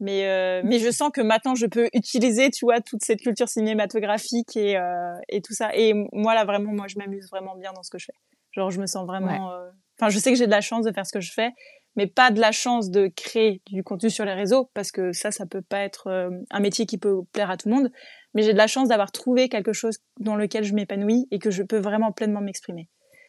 Mais euh, mais je sens que maintenant je peux utiliser, tu vois, toute cette culture cinématographique et euh, et tout ça. Et moi là vraiment, moi je m'amuse vraiment bien dans ce que je fais. Genre je me sens vraiment. Euh, enfin, je sais que j'ai de la chance de faire ce que je fais, mais pas de la chance de créer du contenu sur les réseaux parce que ça, ça peut pas être euh, un métier qui peut plaire à tout le monde. Mais j'ai de la chance d'avoir trouvé quelque chose dans lequel je m'épanouis et que je peux vraiment pleinement m'exprimer.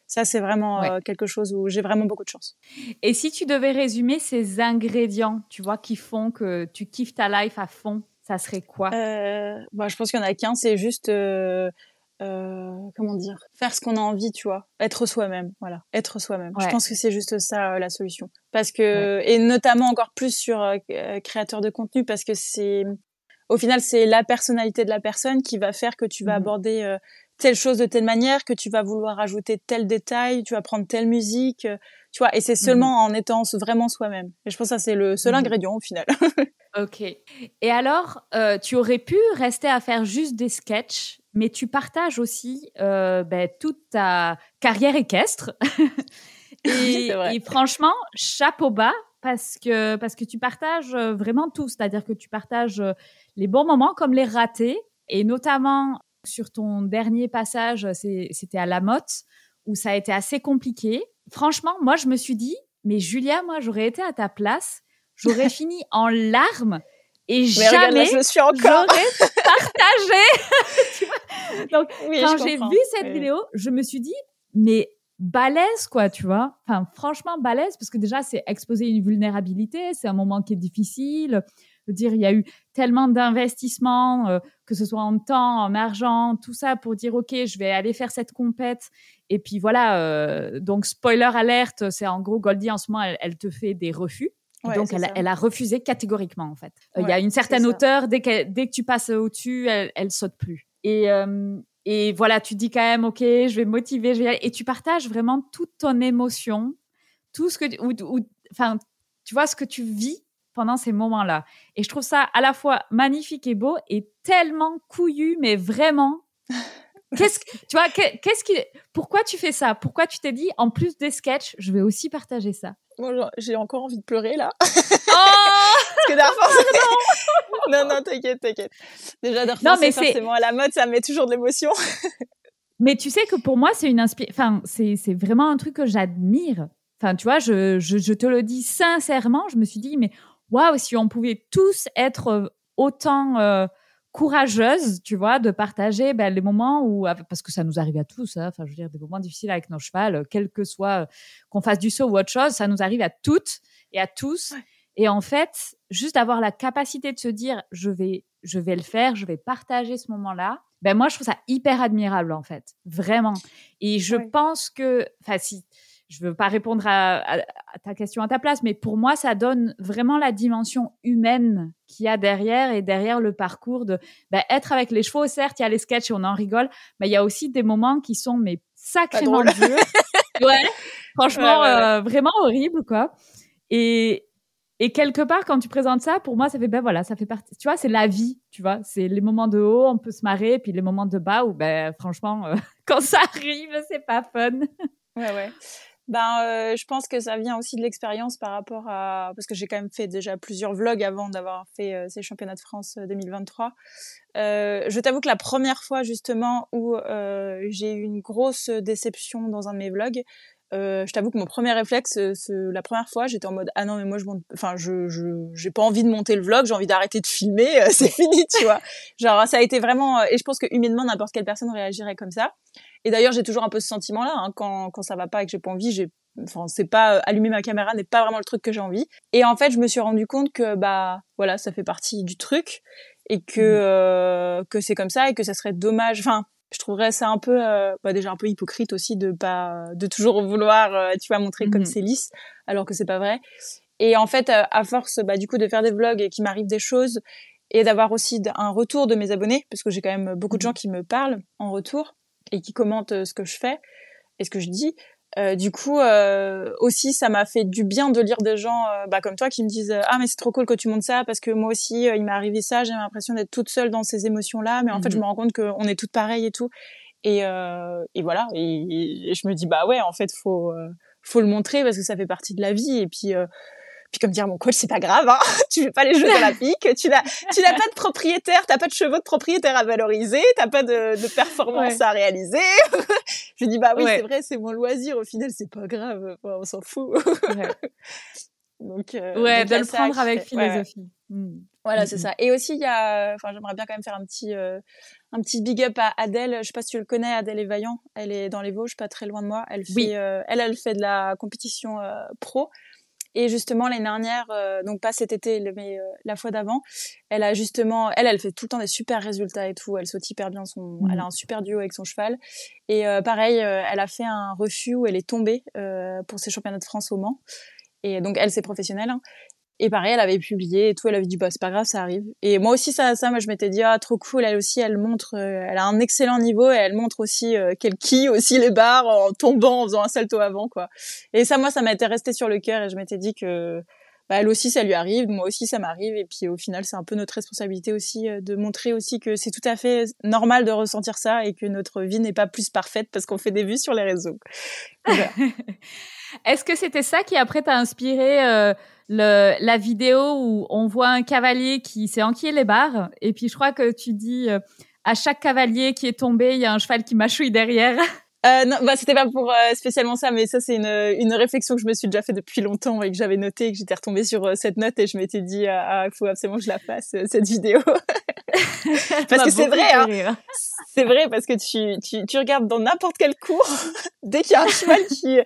Ça, c'est vraiment euh, quelque chose où j'ai vraiment beaucoup de chance. Et si tu devais résumer ces ingrédients, tu vois, qui font que tu kiffes ta life à fond, ça serait quoi? Euh, bah, Je pense qu'il y en a qu'un, c'est juste... Euh, euh, comment dire faire ce qu'on a envie tu vois. Être soi-même voilà. Être soi-même. Je pense que c'est juste ça la solution. Parce que et notamment encore plus sur créateur de contenu parce que c'est au final c'est la personnalité de la personne qui va faire que tu vas mmh aborder telle chose de telle manière, que tu vas vouloir ajouter tel détail, tu vas prendre telle musique, euh, tu vois, et c'est seulement mhm. en étant vraiment soi-même. Et je pense que ça, c'est le seul mhm. ingrédient au final. ok. Et alors, euh, tu aurais pu rester à faire juste des sketchs, mais tu partages aussi euh, ben, toute ta carrière équestre. et, et, franchement, chapeau bas, parce que, parce que tu partages vraiment tout. C'est-à-dire que tu partages les bons moments comme les ratés. Et notamment sur ton dernier passage, c'était à La Motte, où ça a été assez compliqué. Franchement, moi, je me suis dit, mais Julia, moi, j'aurais été à ta place, j'aurais fini en larmes et jamais je suis encore. j'aurais partagé. Donc, quand j'ai vu cette vidéo, je me suis dit, mais balèze, quoi, tu vois? Enfin, franchement, balèze, parce que déjà, c'est exposer une vulnérabilité, c'est un moment qui est difficile dire, il y a eu tellement d'investissements, euh, que ce soit en temps, en argent, tout ça pour dire, OK, je vais aller faire cette compète. Et puis voilà, euh, donc spoiler alerte, c'est en gros, Goldie en ce moment, elle, te fait des refus. donc, elle, a refusé catégoriquement, en fait. Il y a une certaine hauteur, dès que, dès que tu passes au-dessus, elle, elle saute plus. Et, et voilà, tu dis quand même, OK, je vais motiver, je vais Et tu partages vraiment toute ton émotion, tout ce que, enfin, tu vois, ce que tu vis pendant ces moments-là. Et je trouve ça à la fois magnifique et beau et tellement couillu, mais vraiment. Qu'est-ce que, tu vois, qu'est-ce qui, pourquoi tu fais ça? Pourquoi tu t'es dit, en plus des sketchs, je vais aussi partager ça? Moi, j'ai encore envie de pleurer, là. Oh! Parce que non, non, t'inquiète, t'inquiète. Déjà, non, mais c'est forcément à la mode, ça met toujours de l'émotion. mais tu sais que pour moi, c'est une inspiration, enfin, c'est, c'est vraiment un truc que j'admire. Enfin, tu vois, je, je, je, te le dis sincèrement, je me suis dit, mais waouh, si on pouvait tous être euh, autant euh, courageuses, tu vois, de partager ben, les moments où, parce que ça nous arrive à tous, hein, enfin, je veux dire, des moments difficiles avec nos chevals, quel que soit qu'on fasse du saut ou autre chose, ça nous arrive à toutes et à tous. Et en fait, juste avoir la capacité de se dire, je vais, je vais le faire, je vais partager ce moment-là. Ben moi, je trouve ça hyper admirable en fait, vraiment. Et je pense que, enfin, si je veux pas répondre à, ta question à ta place, mais pour moi, ça donne vraiment la dimension humaine qu'il y a derrière et derrière le parcours de ben, être avec les chevaux. Certes, il y a les sketchs et on en rigole, mais il y a aussi des moments qui sont mais sacrément durs. ouais, franchement, euh, vraiment horrible quoi. Et, et quelque part, quand tu présentes ça, pour moi, ça fait ben voilà, ça fait partie. Tu vois, c'est la vie, tu vois. C'est les moments de haut, on peut se marrer, puis les moments de bas où ben franchement, euh, quand ça arrive, c'est pas fun. Ouais ouais. Ben, euh, je pense que ça vient aussi de l'expérience par rapport à parce que j'ai quand même fait déjà plusieurs vlogs avant d'avoir fait euh, ces championnats de France 2023. Euh, je t'avoue que la première fois justement où j'ai eu une grosse déception dans un de mes vlogs, je t'avoue que mon premier réflexe, la première fois, j'étais en mode ah non mais moi je monte, enfin je je j'ai pas envie de monter le vlog, j'ai envie d'arrêter de filmer, c'est fini tu vois. Genre ça a été vraiment et je pense que humainement n'importe quelle personne réagirait comme ça. Et d'ailleurs, j'ai toujours un peu ce sentiment-là hein, quand quand ça va pas et que j'ai pas envie, j'ai enfin c'est pas euh, allumer ma caméra n'est pas vraiment le truc que j'ai envie. Et en fait, je me suis rendu compte que bah voilà, ça fait partie du truc et que mmh. euh, que c'est comme ça et que ça serait dommage. Enfin, je trouverais ça un peu euh, bah déjà un peu hypocrite aussi de pas de toujours vouloir euh, tu vois montrer comme mmh. c'est lisse alors que c'est pas vrai. Et en fait, à force bah du coup de faire des vlogs et qu'il m'arrive des choses et d'avoir aussi un retour de mes abonnés parce que j'ai quand même beaucoup de mmh. gens qui me parlent en retour et qui commentent euh, ce que je fais et ce que je dis. Euh, du coup, euh, aussi, ça m'a fait du bien de lire des gens euh, bah, comme toi qui me disent ah mais c'est trop cool que tu montes ça parce que moi aussi il m'est arrivé ça. J'ai l'impression d'être toute seule dans ces émotions là, mais en fait je mhm. me rends compte qu'on est toutes pareilles et tout. Et, et voilà. Et, et, je me dis bah ouais en fait faut faut le montrer parce que ça fait partie de la vie et puis puis comme dire mon coach, c'est pas grave, hein tu fais pas les Jeux olympiques, tu n'as tu n'as pas de propriétaire, t'as pas de chevaux de propriétaire à valoriser, t'as pas de, de performance à réaliser. je dis bah oui c'est vrai, c'est mon loisir. Au final c'est pas grave, on s'en fout. donc euh, ouais, de le prendre avec philosophie. Mmh. Voilà, c'est mmh, mmh. ça. Et aussi, il y a, enfin, j'aimerais bien quand même faire un petit, euh, un petit big up à Adèle. Je sais pas si tu le connais, Adèle Vaillant. Elle est dans les Vosges, pas très loin de moi. Elle fait, euh, elle, elle fait de la compétition euh, pro. Et justement l'année dernière, euh, donc pas cet été, mais euh, la fois d'avant, elle a justement, elle, elle fait tout le temps des super résultats et tout. Elle saute hyper bien son, elle a un super duo avec son cheval. Et euh, pareil, elle a fait un refus où elle est tombée pour ses championnats de France au Mans. Et donc elle, c'est professionnel. Hein. Et pareil, elle avait publié et tout, elle avait dit bah c'est pas grave, ça arrive. Et moi aussi ça, ça, moi je m'étais dit ah trop cool, elle aussi, elle montre, euh, elle a un excellent niveau et elle montre aussi euh, qu'elle quille aussi les barres en tombant, en faisant un salto avant quoi. Et ça, moi, ça m'était resté sur le cœur et je m'étais dit que bah, elle aussi ça lui arrive, moi aussi ça m'arrive et puis au final c'est un peu notre responsabilité aussi euh, de montrer aussi que c'est tout à fait normal de ressentir ça et que notre vie n'est pas plus parfaite parce qu'on fait des vues sur les réseaux. Est-ce que c'était ça qui après t'a inspiré euh, le, la vidéo où on voit un cavalier qui s'est enquillé les barres? Et puis je crois que tu dis euh, à chaque cavalier qui est tombé, il y a un cheval qui mâchouille derrière. Euh, non, bah c'était pas pour euh, spécialement ça, mais ça c'est une, une réflexion que je me suis déjà fait depuis longtemps et que j'avais noté et que j'étais retombée sur euh, cette note et je m'étais dit ah, il faut absolument que je la fasse cette vidéo parce que c'est vrai, hein. c'est vrai parce que tu, tu, tu regardes dans n'importe quel cours dès qu'il y a un cheval qui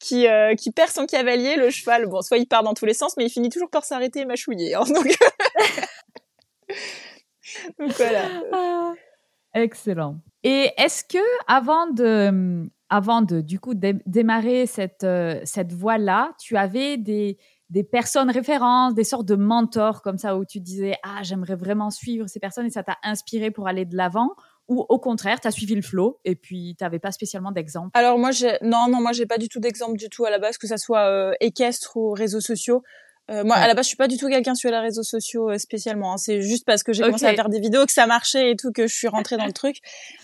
qui qui perd son cavalier, le cheval bon soit il part dans tous les sens mais il finit toujours par s'arrêter et mâchouiller hein, donc donc voilà. Excellent. Et est-ce que avant de, avant de du coup démarrer cette, euh, cette voie-là, tu avais des, des personnes références, des sortes de mentors comme ça où tu disais ah j'aimerais vraiment suivre ces personnes et ça t'a inspiré pour aller de l'avant ou au contraire, tu as suivi le flow et puis tu n'avais pas spécialement d'exemple? Alors moi, non, non, moi j'ai pas du tout d'exemple du tout à la base, que ça soit euh, équestre ou réseaux sociaux. Euh, moi, à la base, je suis pas du tout quelqu'un sur les réseaux sociaux euh, spécialement. Hein. C'est juste parce que j'ai commencé à faire des vidéos que ça marchait et tout que je suis rentrée dans le truc.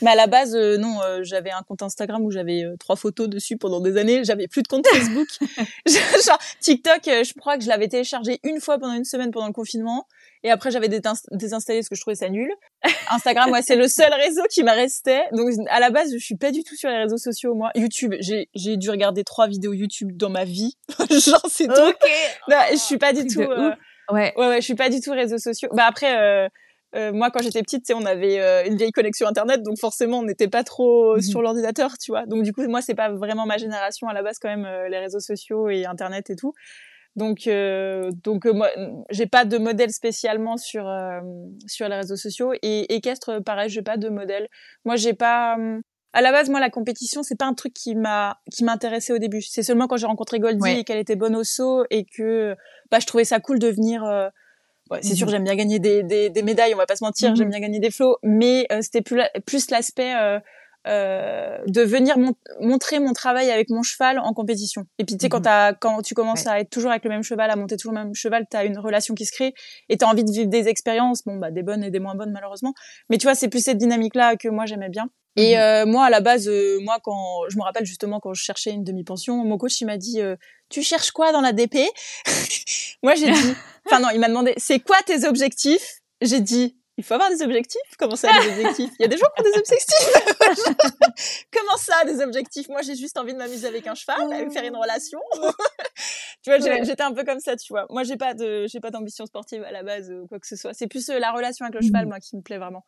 Mais à la base, euh, non, j'avais un compte Instagram où j'avais trois photos dessus pendant des années. J'avais plus de compte Facebook. Genre TikTok, je crois que je l'avais téléchargé une fois pendant une semaine pendant le confinement. Et après, j'avais désinstallé parce que je trouvais ça nul. Instagram, ouais, c'est le seul réseau qui m'a resté. Donc, à la base, je suis pas du tout sur les réseaux sociaux, moi. YouTube, j'ai, j'ai dû regarder trois vidéos YouTube dans ma vie. Genre, c'est tout. Ok. Non, je suis pas du tout, euh... ouais. ouais. Ouais, je suis pas du tout réseaux sociaux. Bah, après, euh... Euh, moi, quand j'étais petite, on avait euh, une vieille connexion internet, donc forcément, on n'était pas trop mhm. sur l'ordinateur, tu vois. Donc du coup, moi, c'est pas vraiment ma génération à la base, quand même, euh, les réseaux sociaux et internet et tout. Donc, euh, donc euh, moi, j'ai pas de modèle spécialement sur euh, sur les réseaux sociaux. Et équestre, pareil, j'ai pas de modèle. Moi, j'ai pas. À la base, moi, la compétition, c'est pas un truc qui m'a qui m'intéressait au début. C'est seulement quand j'ai rencontré Goldie et qu'elle était bonne au saut et que bah je trouvais ça cool de venir. Ouais, c'est sûr, mhm. j'aime bien gagner des, des, des, médailles, on va pas se mentir, j'aime mhm. bien gagner des flots, mais c'était plus, plus l'aspect euh, de venir montrer mon travail avec mon cheval en compétition. Et puis tu sais quand, mhm. quand tu commences à être toujours avec le même cheval, à monter toujours le même cheval, tu as une relation qui se crée et tu as envie de vivre des expériences, bon bah des bonnes et des moins bonnes malheureusement. Mais tu vois, c'est plus cette dynamique là que moi j'aimais bien. Et mhm. euh, moi à la base euh, moi quand je me rappelle justement quand je cherchais une demi-pension, mon coach il m'a dit "Tu cherches quoi dans la DP Moi j'ai dit enfin non, il m'a demandé "C'est quoi tes objectifs? J'ai dit il faut avoir des objectifs. Comment ça, des objectifs? Il y a des gens qui ont des objectifs. Comment ça, des objectifs? Moi, j'ai juste envie de m'amuser avec un cheval, avec faire une relation. tu vois, j'étais un peu comme ça, tu vois. Moi, j'ai pas de, j'ai pas d'ambition sportive à la base ou quoi que ce soit. C'est plus euh, la relation avec le cheval, mmh. moi, qui me plaît vraiment.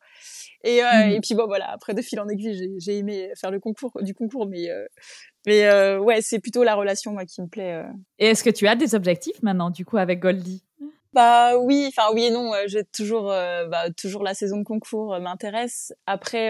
Et, euh, mmh. et puis bon, voilà. Après, de fil en aiguille, j'ai aimé faire le concours, du concours, mais euh, mais euh, ouais, c'est plutôt la relation, moi, qui me plaît. Et est-ce que tu as des objectifs maintenant, du coup, avec Goldie? Bah oui, enfin oui et non. Euh, j'ai toujours, euh, bah, toujours la saison de concours euh, m'intéresse. Après,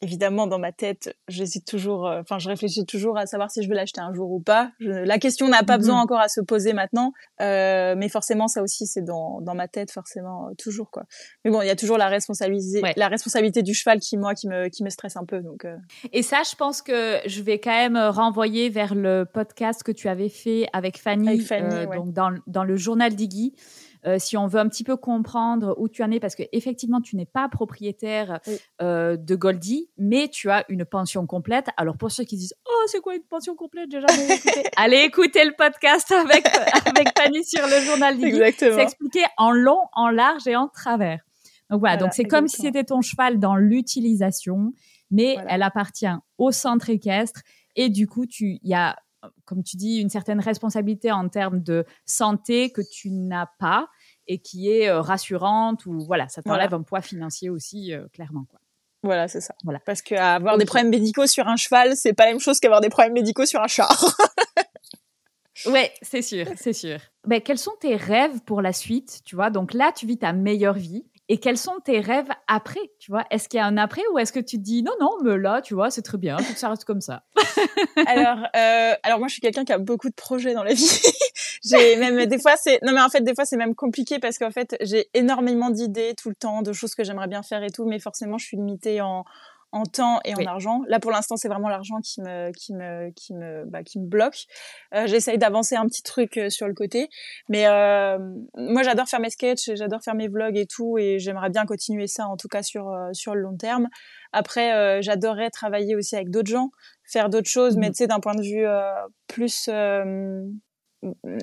évidemment, dans ma tête, j'hésite toujours. Enfin, je réfléchis toujours à savoir si je veux l'acheter un jour ou pas. la question n'a pas besoin mhm. encore à se poser maintenant, mais forcément, ça aussi, c'est dans, dans ma tête, forcément, toujours quoi. Mais bon, il y a toujours la responsabilité, la responsabilité du cheval qui moi qui me qui me stresse un peu. Donc. Et ça, je pense que je vais quand même renvoyer vers le podcast que tu avais fait avec Fanny, donc dans dans le journal d'Iggy euh, si on veut un petit peu comprendre où tu en es, parce que effectivement, tu n'es pas propriétaire euh, de Goldie, mais tu as une pension complète. Alors pour ceux qui disent oh c'est quoi une pension complète, j'ai jamais écouté, allez écouter le podcast avec avec Fanny sur le journal C'est expliqué en long, en large et en travers. Donc voilà, donc c'est comme si c'était ton cheval dans l'utilisation, mais elle appartient au centre équestre. Et du coup tu il y a comme tu dis, une certaine responsabilité en termes de santé que tu n'as pas et qui est euh, rassurante ou voilà, ça t'enlève un poids financier aussi, euh, clairement. Quoi. Voilà, c'est ça. Voilà. Parce qu'avoir des problèmes médicaux sur un cheval, c'est pas la même chose qu'avoir des problèmes médicaux sur un char. ouais, c'est sûr, c'est sûr. Ben, quels sont tes rêves pour la suite Tu vois, donc là, tu vis ta meilleure vie. Et quels sont tes rêves après Tu vois, est-ce qu'il y a un après ou est-ce que tu te dis non, non, mais là, tu vois, c'est très bien, tout ça reste comme ça? Alors, euh, alors moi, je suis quelqu'un qui a beaucoup de projets dans la vie. j'ai même des fois, c'est non mais en fait, des fois, c'est même compliqué parce qu'en fait, j'ai énormément d'idées tout le temps, de choses que j'aimerais bien faire et tout, mais forcément, je suis limitée en en temps et en argent. Là, pour l'instant, c'est vraiment l'argent qui me, qui me, qui me, bah, qui me bloque. Euh, J'essaye d'avancer un petit truc euh, sur le côté, mais euh, moi, j'adore faire mes sketchs, j'adore faire mes vlogs et tout, et j'aimerais bien continuer ça, en tout cas sur euh, sur le long terme. Après, euh, j'adorerais travailler aussi avec d'autres gens, faire d'autres choses, mais mmh. tu sais, d'un point de vue plus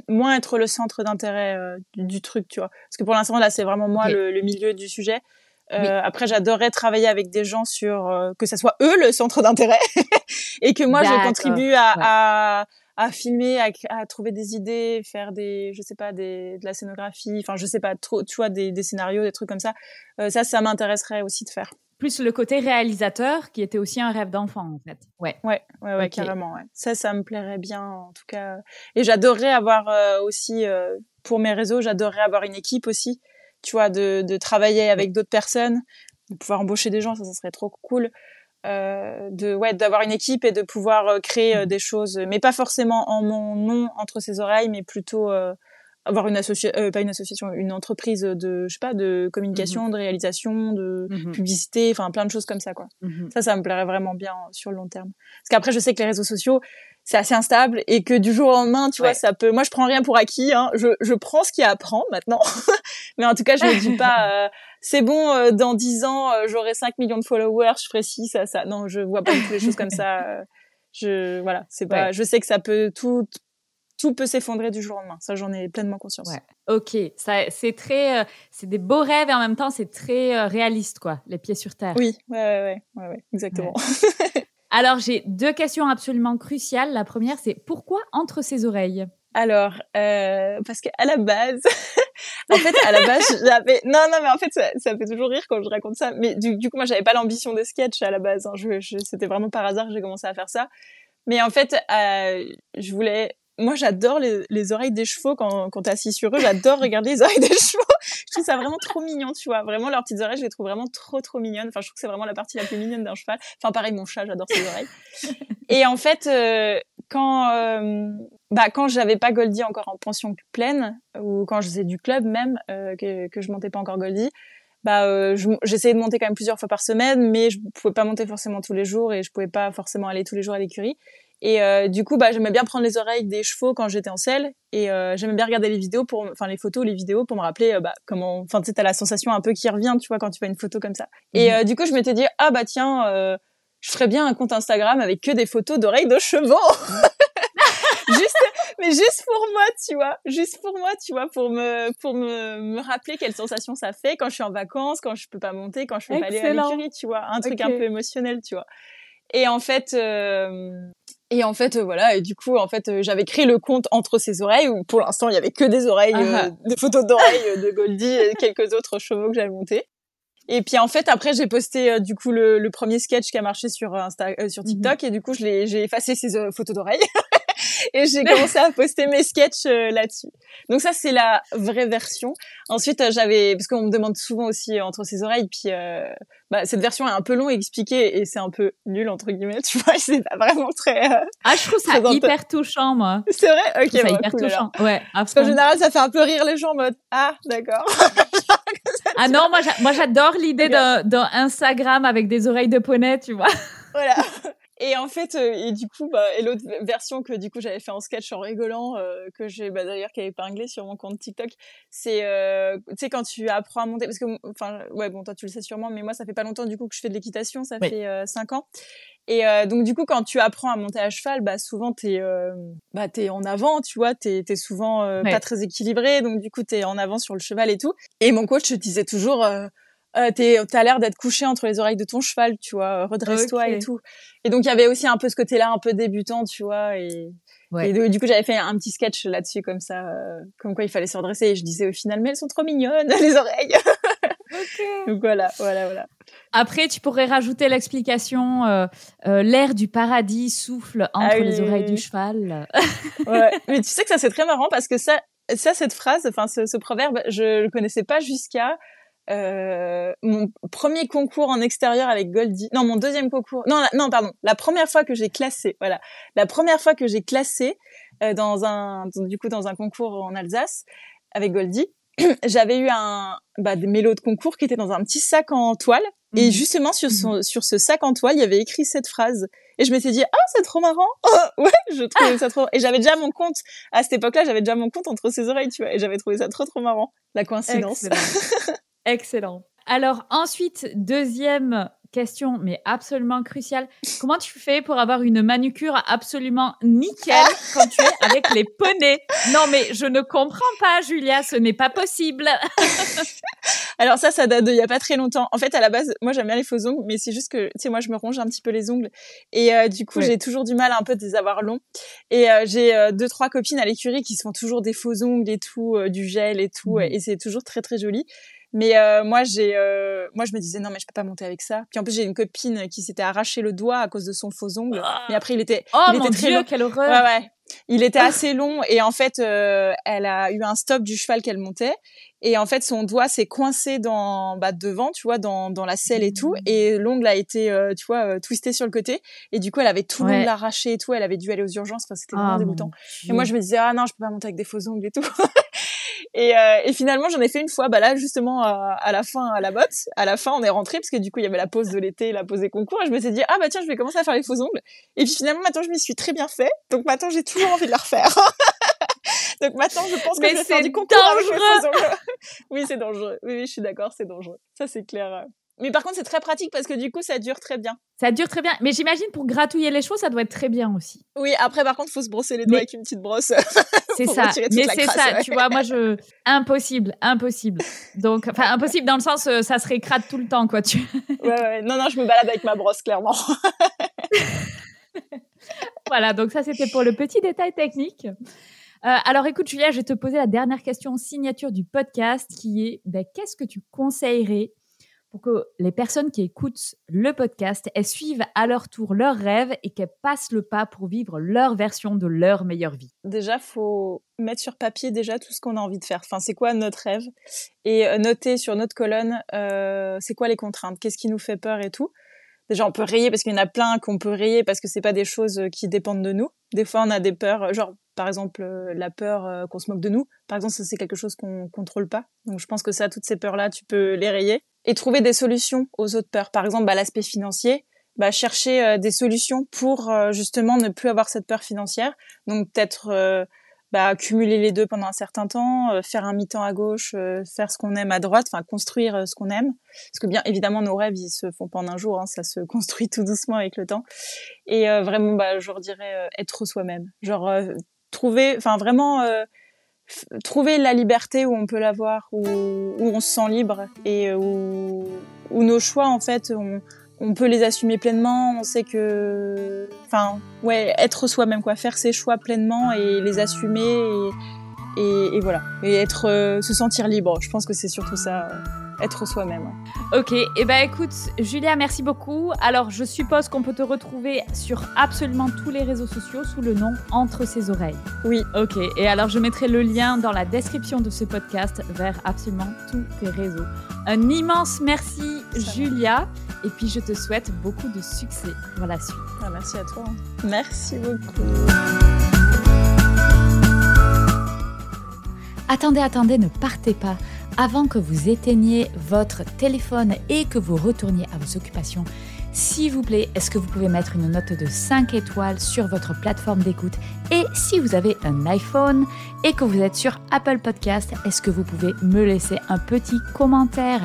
moins être le centre d'intérêt du, truc, tu vois. Parce que pour l'instant, là, c'est vraiment moi le, le, milieu du sujet. Euh, Après, j'adorerais travailler avec des gens sur euh, que ça soit eux le centre d'intérêt et que moi je contribue à, à, à, filmer, à, à, trouver des idées, faire des, je sais pas, des, de la scénographie, enfin je sais pas trop, tu vois, des, des scénarios, des trucs comme ça. Euh, ça, ça m'intéresserait aussi de faire. Plus le côté réalisateur qui était aussi un rêve d'enfant en fait. Ouais. Ouais, ouais, ouais carrément. Ouais. Ça, ça me plairait bien en tout cas. Et j'adorerais avoir euh, aussi pour mes réseaux, j'adorerais avoir une équipe aussi tu vois, de, de travailler avec d'autres personnes, de pouvoir embaucher des gens, ça, ça serait trop cool. euh, de ouais d'avoir une équipe et de pouvoir euh, créer euh, des choses, mais pas forcément en mon nom entre ses oreilles, mais plutôt avoir une association, pas une association, une entreprise de je sais pas de communication, mm-hmm. de réalisation, de mm-hmm. publicité, enfin plein de choses comme ça quoi. Ça, ça me plairait vraiment bien sur le long terme. Parce qu'après, je sais que les réseaux sociaux c'est assez instable et que du jour au lendemain, tu vois, ça peut. Moi, je prends rien pour acquis. Hein. Je, je prends ce qu'il y a à prendre maintenant, mais en tout cas, je me dis pas. Euh, c'est bon, euh, dans dix ans, euh, j'aurai 5 millions de followers, je ferai ci, ça, ça. Non, je vois pas toutes les choses comme ça. je voilà, c'est pas. Je sais que ça peut tout. Tout peut s'effondrer du jour au lendemain. Ça, j'en ai pleinement conscience. Ouais. Ok, ça, c'est très, c'est des beaux rêves et en même temps, c'est très réaliste, quoi. Les pieds sur terre. Oui, ouais, ouais, ouais, ouais exactement. Alors, j'ai deux questions absolument cruciales. La première, c'est pourquoi entre ses oreilles? Alors, euh, parce qu'à la base, en fait, à la base, j'avais, non, non, mais en fait, ça, ça, fait toujours rire quand je raconte ça. Mais du, coup, moi, j'avais pas l'ambition de sketch à la base. Hein. Je, je, c'était vraiment par hasard que j'ai commencé à faire ça. Mais en fait, euh, je voulais moi j'adore les, les, oreilles des chevaux quand, quand t'es assis sur eux, j'adore regarder les oreilles des chevaux. Trouve ça vraiment trop mignon, tu vois. Vraiment leurs petites oreilles, je les trouve vraiment trop trop mignonnes. Enfin, je trouve que c'est vraiment la partie la plus mignonne d'un cheval. Enfin, pareil, mon chat, j'adore ses oreilles. Et en fait, euh, quand euh, bah quand j'avais pas Goldie encore en pension pleine ou quand je faisais du club même euh, que que je montais pas encore Goldie, bah euh, j'essayais de monter quand même plusieurs fois par semaine, mais je pouvais pas monter forcément tous les jours et je pouvais pas forcément aller tous les jours à l'écurie. Et euh, du coup, bah, j'aimais bien prendre les oreilles des chevaux quand j'étais en selle, et euh, j'aimais bien regarder les vidéos pour, enfin les photos, les vidéos pour me rappeler, euh, bah, comment, enfin tu sais, t'as la sensation un peu qui revient, tu vois, quand tu vois une photo comme ça. Et mhm. du coup, je m'étais dit, ah bah tiens, je ferais bien un compte Instagram avec que des photos d'oreilles de chevaux. juste, mais juste pour moi, tu vois, juste pour moi, tu vois, pour me, pour me, me rappeler quelle sensation ça fait quand je suis en vacances, quand je peux pas monter, quand je peux pas aller à l'écurie, tu vois, un truc un peu émotionnel, tu vois. Et en fait, euh, et en fait, euh, voilà. Et du coup, en fait, euh, j'avais créé le compte entre ses oreilles où pour l'instant il y avait que des oreilles, ah ah. des photos d'oreilles de Goldie et quelques autres chevaux que j'avais montés. Et puis en fait, après, j'ai posté du coup le, le, premier sketch qui a marché sur Insta, sur mhm. TikTok et du coup, je l'ai, j'ai effacé ces photos d'oreilles. et j'ai commencé à poster mes sketchs euh, là-dessus. Donc ça c'est la vraie version. Ensuite euh, j'avais parce qu'on me demande souvent aussi euh, entre ses oreilles puis bah, cette version est un peu longue à expliquer et c'est un peu nul entre guillemets, tu vois, c'est pas vraiment très Ah, je trouve ça hyper touchant moi. C'est vrai? OK, c'est hyper touchant. Ouais, parce qu'en général ça fait un peu rire les gens en mode ah, d'accord. ah non, moi j'adore l'idée d'un Instagram avec des oreilles de poney, tu vois. Voilà. Et en fait, euh, et du coup, bah, et l'autre version que du coup j'avais fait en sketch en rigolant, euh, que j'ai bah, d'ailleurs qui est épinglé sur mon compte TikTok, c'est euh, tu sais quand tu apprends à monter, parce que enfin ouais bon toi tu le sais sûrement, mais moi ça fait pas longtemps du coup que je fais de l'équitation, ça fait cinq ans. Et donc du coup quand tu apprends à monter à cheval, bah souvent t'es bah t'es en avant, tu vois, t'es es souvent pas très équilibré, donc du coup t'es en avant sur le cheval et tout. Et mon coach disait toujours euh, t'as l'air d'être couché entre les oreilles de ton cheval, tu vois, redresse-toi et tout. Et donc il y avait aussi un peu ce côté-là, un peu débutant, tu vois, et, du coup j'avais fait un petit sketch là-dessus comme ça, euh, comme quoi il fallait se redresser. Et je disais au final, mais elles sont trop mignonnes les oreilles. donc voilà, voilà, voilà. Après, tu pourrais rajouter l'explication euh, euh l'air du paradis souffle entre ah les oreilles du cheval. ouais. Mais tu sais que ça c'est très marrant parce que ça, ça cette phrase, enfin ce, ce proverbe, je le connaissais pas jusqu'à euh, mon premier concours en extérieur avec Goldie. Non, mon deuxième concours. Non, non, pardon. La première fois que j'ai classé. Voilà. La première fois que j'ai classé euh, dans un, du coup, dans un concours en Alsace avec Goldie, j'avais eu un, bah, des mélos de concours qui étaient dans un petit sac en toile. Et mhm. justement, sur, son, mhm. sur ce sac en toile, il y avait écrit cette phrase. Et je m'étais dit, ah, c'est trop marrant. ouais, je trouvais ça trop. Et j'avais déjà mon compte, à cette époque-là, j'avais déjà mon compte entre ses oreilles, tu vois. Et j'avais trouvé ça trop, trop marrant. La coïncidence. Excellent. Alors ensuite, deuxième question, mais absolument cruciale. Comment tu fais pour avoir une manucure absolument nickel quand tu es avec les poneys? Non, mais je ne comprends pas, Julia, ce n'est pas possible. Alors ça, ça date d'il y a pas très longtemps. En fait, à la base, moi j'aime bien les faux ongles, mais c'est juste que, tu sais, moi je me ronge un petit peu les ongles et euh, du coup j'ai toujours du mal un peu de les avoir longs. Et euh, j'ai euh, deux trois copines à l'écurie qui se font toujours des faux ongles et tout, du gel et tout, mmh. et c'est toujours très très joli. Mais euh, moi, j'ai, euh, moi, je me disais non, mais je peux pas monter avec ça. Puis en plus, j'ai une copine qui s'était arraché le doigt à cause de son faux ongle. Mais après, il était, oh il mon était très Dieu, long. quelle horreur Ouais, ouais. Il était assez long et en fait, euh, elle a eu un stop du cheval qu'elle montait et en fait, son doigt s'est coincé dans bah, devant, tu vois, dans, dans la selle et tout, et l'ongle a été, euh, tu vois, euh, twisté sur le côté et du coup, elle avait tout Ouais. l'ongle arraché et tout. Elle avait dû aller aux urgences. Enfin, c'était vraiment Ah, dégoûtant. Et moi, je me disais, ah non, je peux pas monter avec des faux ongles et tout. Et, euh, et finalement, j'en ai fait une fois. Bah là, justement, à, à la fin, à la botte, à la fin, on est rentré parce que du coup, il y avait la pause de l'été, la pause des concours. Et je me suis dit, ah bah tiens, je vais commencer à faire les faux ongles. Et puis finalement, maintenant, je m'y suis très bien fait. Donc maintenant, j'ai toujours envie de le refaire. Donc maintenant, je pense que Mais je vais faire c'est du concours avec dangereux. ongles. oui, c'est dangereux. Oui, oui, je suis d'accord, c'est dangereux. Ça, c'est clair. Mais par contre, c'est très pratique parce que du coup, ça dure très bien. Ça dure très bien. Mais j'imagine pour gratouiller les cheveux, ça doit être très bien aussi. Oui, après, par contre, faut se brosser les doigts Mais- avec une petite brosse. C'est ça. Mais c'est ça, ouais. tu vois, moi je impossible, impossible. Donc enfin impossible dans le sens euh, ça serait crade tout le temps quoi, tu ouais, ouais. Non, non, je me balade avec ma brosse, clairement. Voilà, donc ça c'était pour le petit détail technique. Euh, alors écoute Julia, je vais te poser la dernière question signature du podcast qui est ben, qu'est-ce que tu conseillerais pour que les personnes qui écoutent le podcast elles suivent à leur tour leurs rêves et qu'elles passent le pas pour vivre leur version de leur meilleure vie. déjà, faut mettre sur papier déjà tout ce qu'on a envie de faire. Enfin, c'est quoi notre rêve? Et euh, noter sur notre colonne, euh, c'est quoi les contraintes? Qu'est-ce qui nous fait peur et tout? Déjà, on peut rayer parce qu'il y en a plein qu'on peut rayer parce que c'est pas des choses euh, qui dépendent de nous. Des fois, on a des peurs, genre par exemple la peur qu'on se moque de nous. Par exemple, c'est quelque chose qu'on contrôle pas. Donc, je pense que ça, toutes ces peurs-là, tu peux les rayer et trouver des solutions aux autres peurs. Par exemple, bah, l'aspect financier. Bah, chercher euh, des solutions pour euh, justement ne plus avoir cette peur financière. Donc peut-être euh, bah, cumuler les deux pendant un certain temps, euh, faire un mi-temps à gauche, faire ce qu'on aime à droite, enfin construire ce qu'on aime. Parce que bien évidemment nos rêves ils se font pas en un jour, hein, ça se construit tout doucement avec le temps. Et vraiment bah je dirais être soi-même, genre trouver, enfin vraiment trouver la liberté où on peut l'avoir, où, où on se sent libre et euh, où, où nos choix en fait on, on peut les assumer pleinement, on sait que, enfin, ouais, être soi-même, quoi, faire ses choix pleinement et les assumer et, et, voilà, et être, euh, se sentir libre. Je pense que c'est surtout ça, être soi-même. ouais. Ok, et ben écoute, Julia, merci beaucoup. Alors, je suppose qu'on peut te retrouver sur absolument tous les réseaux sociaux sous le nom Entre ses oreilles. Oui. Ok, et alors je mettrai le lien dans la description de ce podcast vers absolument tous tes réseaux. Un immense merci, Ça va. Julia, et puis je te souhaite beaucoup de succès pour la suite. Ah, merci à toi. Merci beaucoup. Attendez, attendez, ne partez pas. Avant que vous éteigniez votre téléphone et que vous retourniez à vos occupations, s'il vous plaît, est-ce que vous pouvez mettre une note de 5 étoiles sur votre plateforme d'écoute? Et si vous avez un iPhone et que vous êtes sur Apple Podcast, est-ce que vous pouvez me laisser un petit commentaire?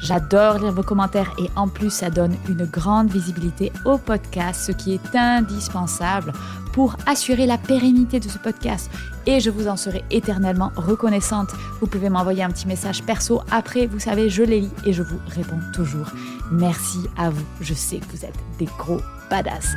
J'adore lire vos commentaires et en plus ça donne une grande visibilité au podcast, ce qui est indispensable pour assurer la pérennité de ce podcast et je vous en serai éternellement reconnaissante. Vous pouvez m'envoyer un petit message perso après, vous savez, je les lis et je vous réponds toujours. Merci à vous, je sais que vous êtes des gros badasses.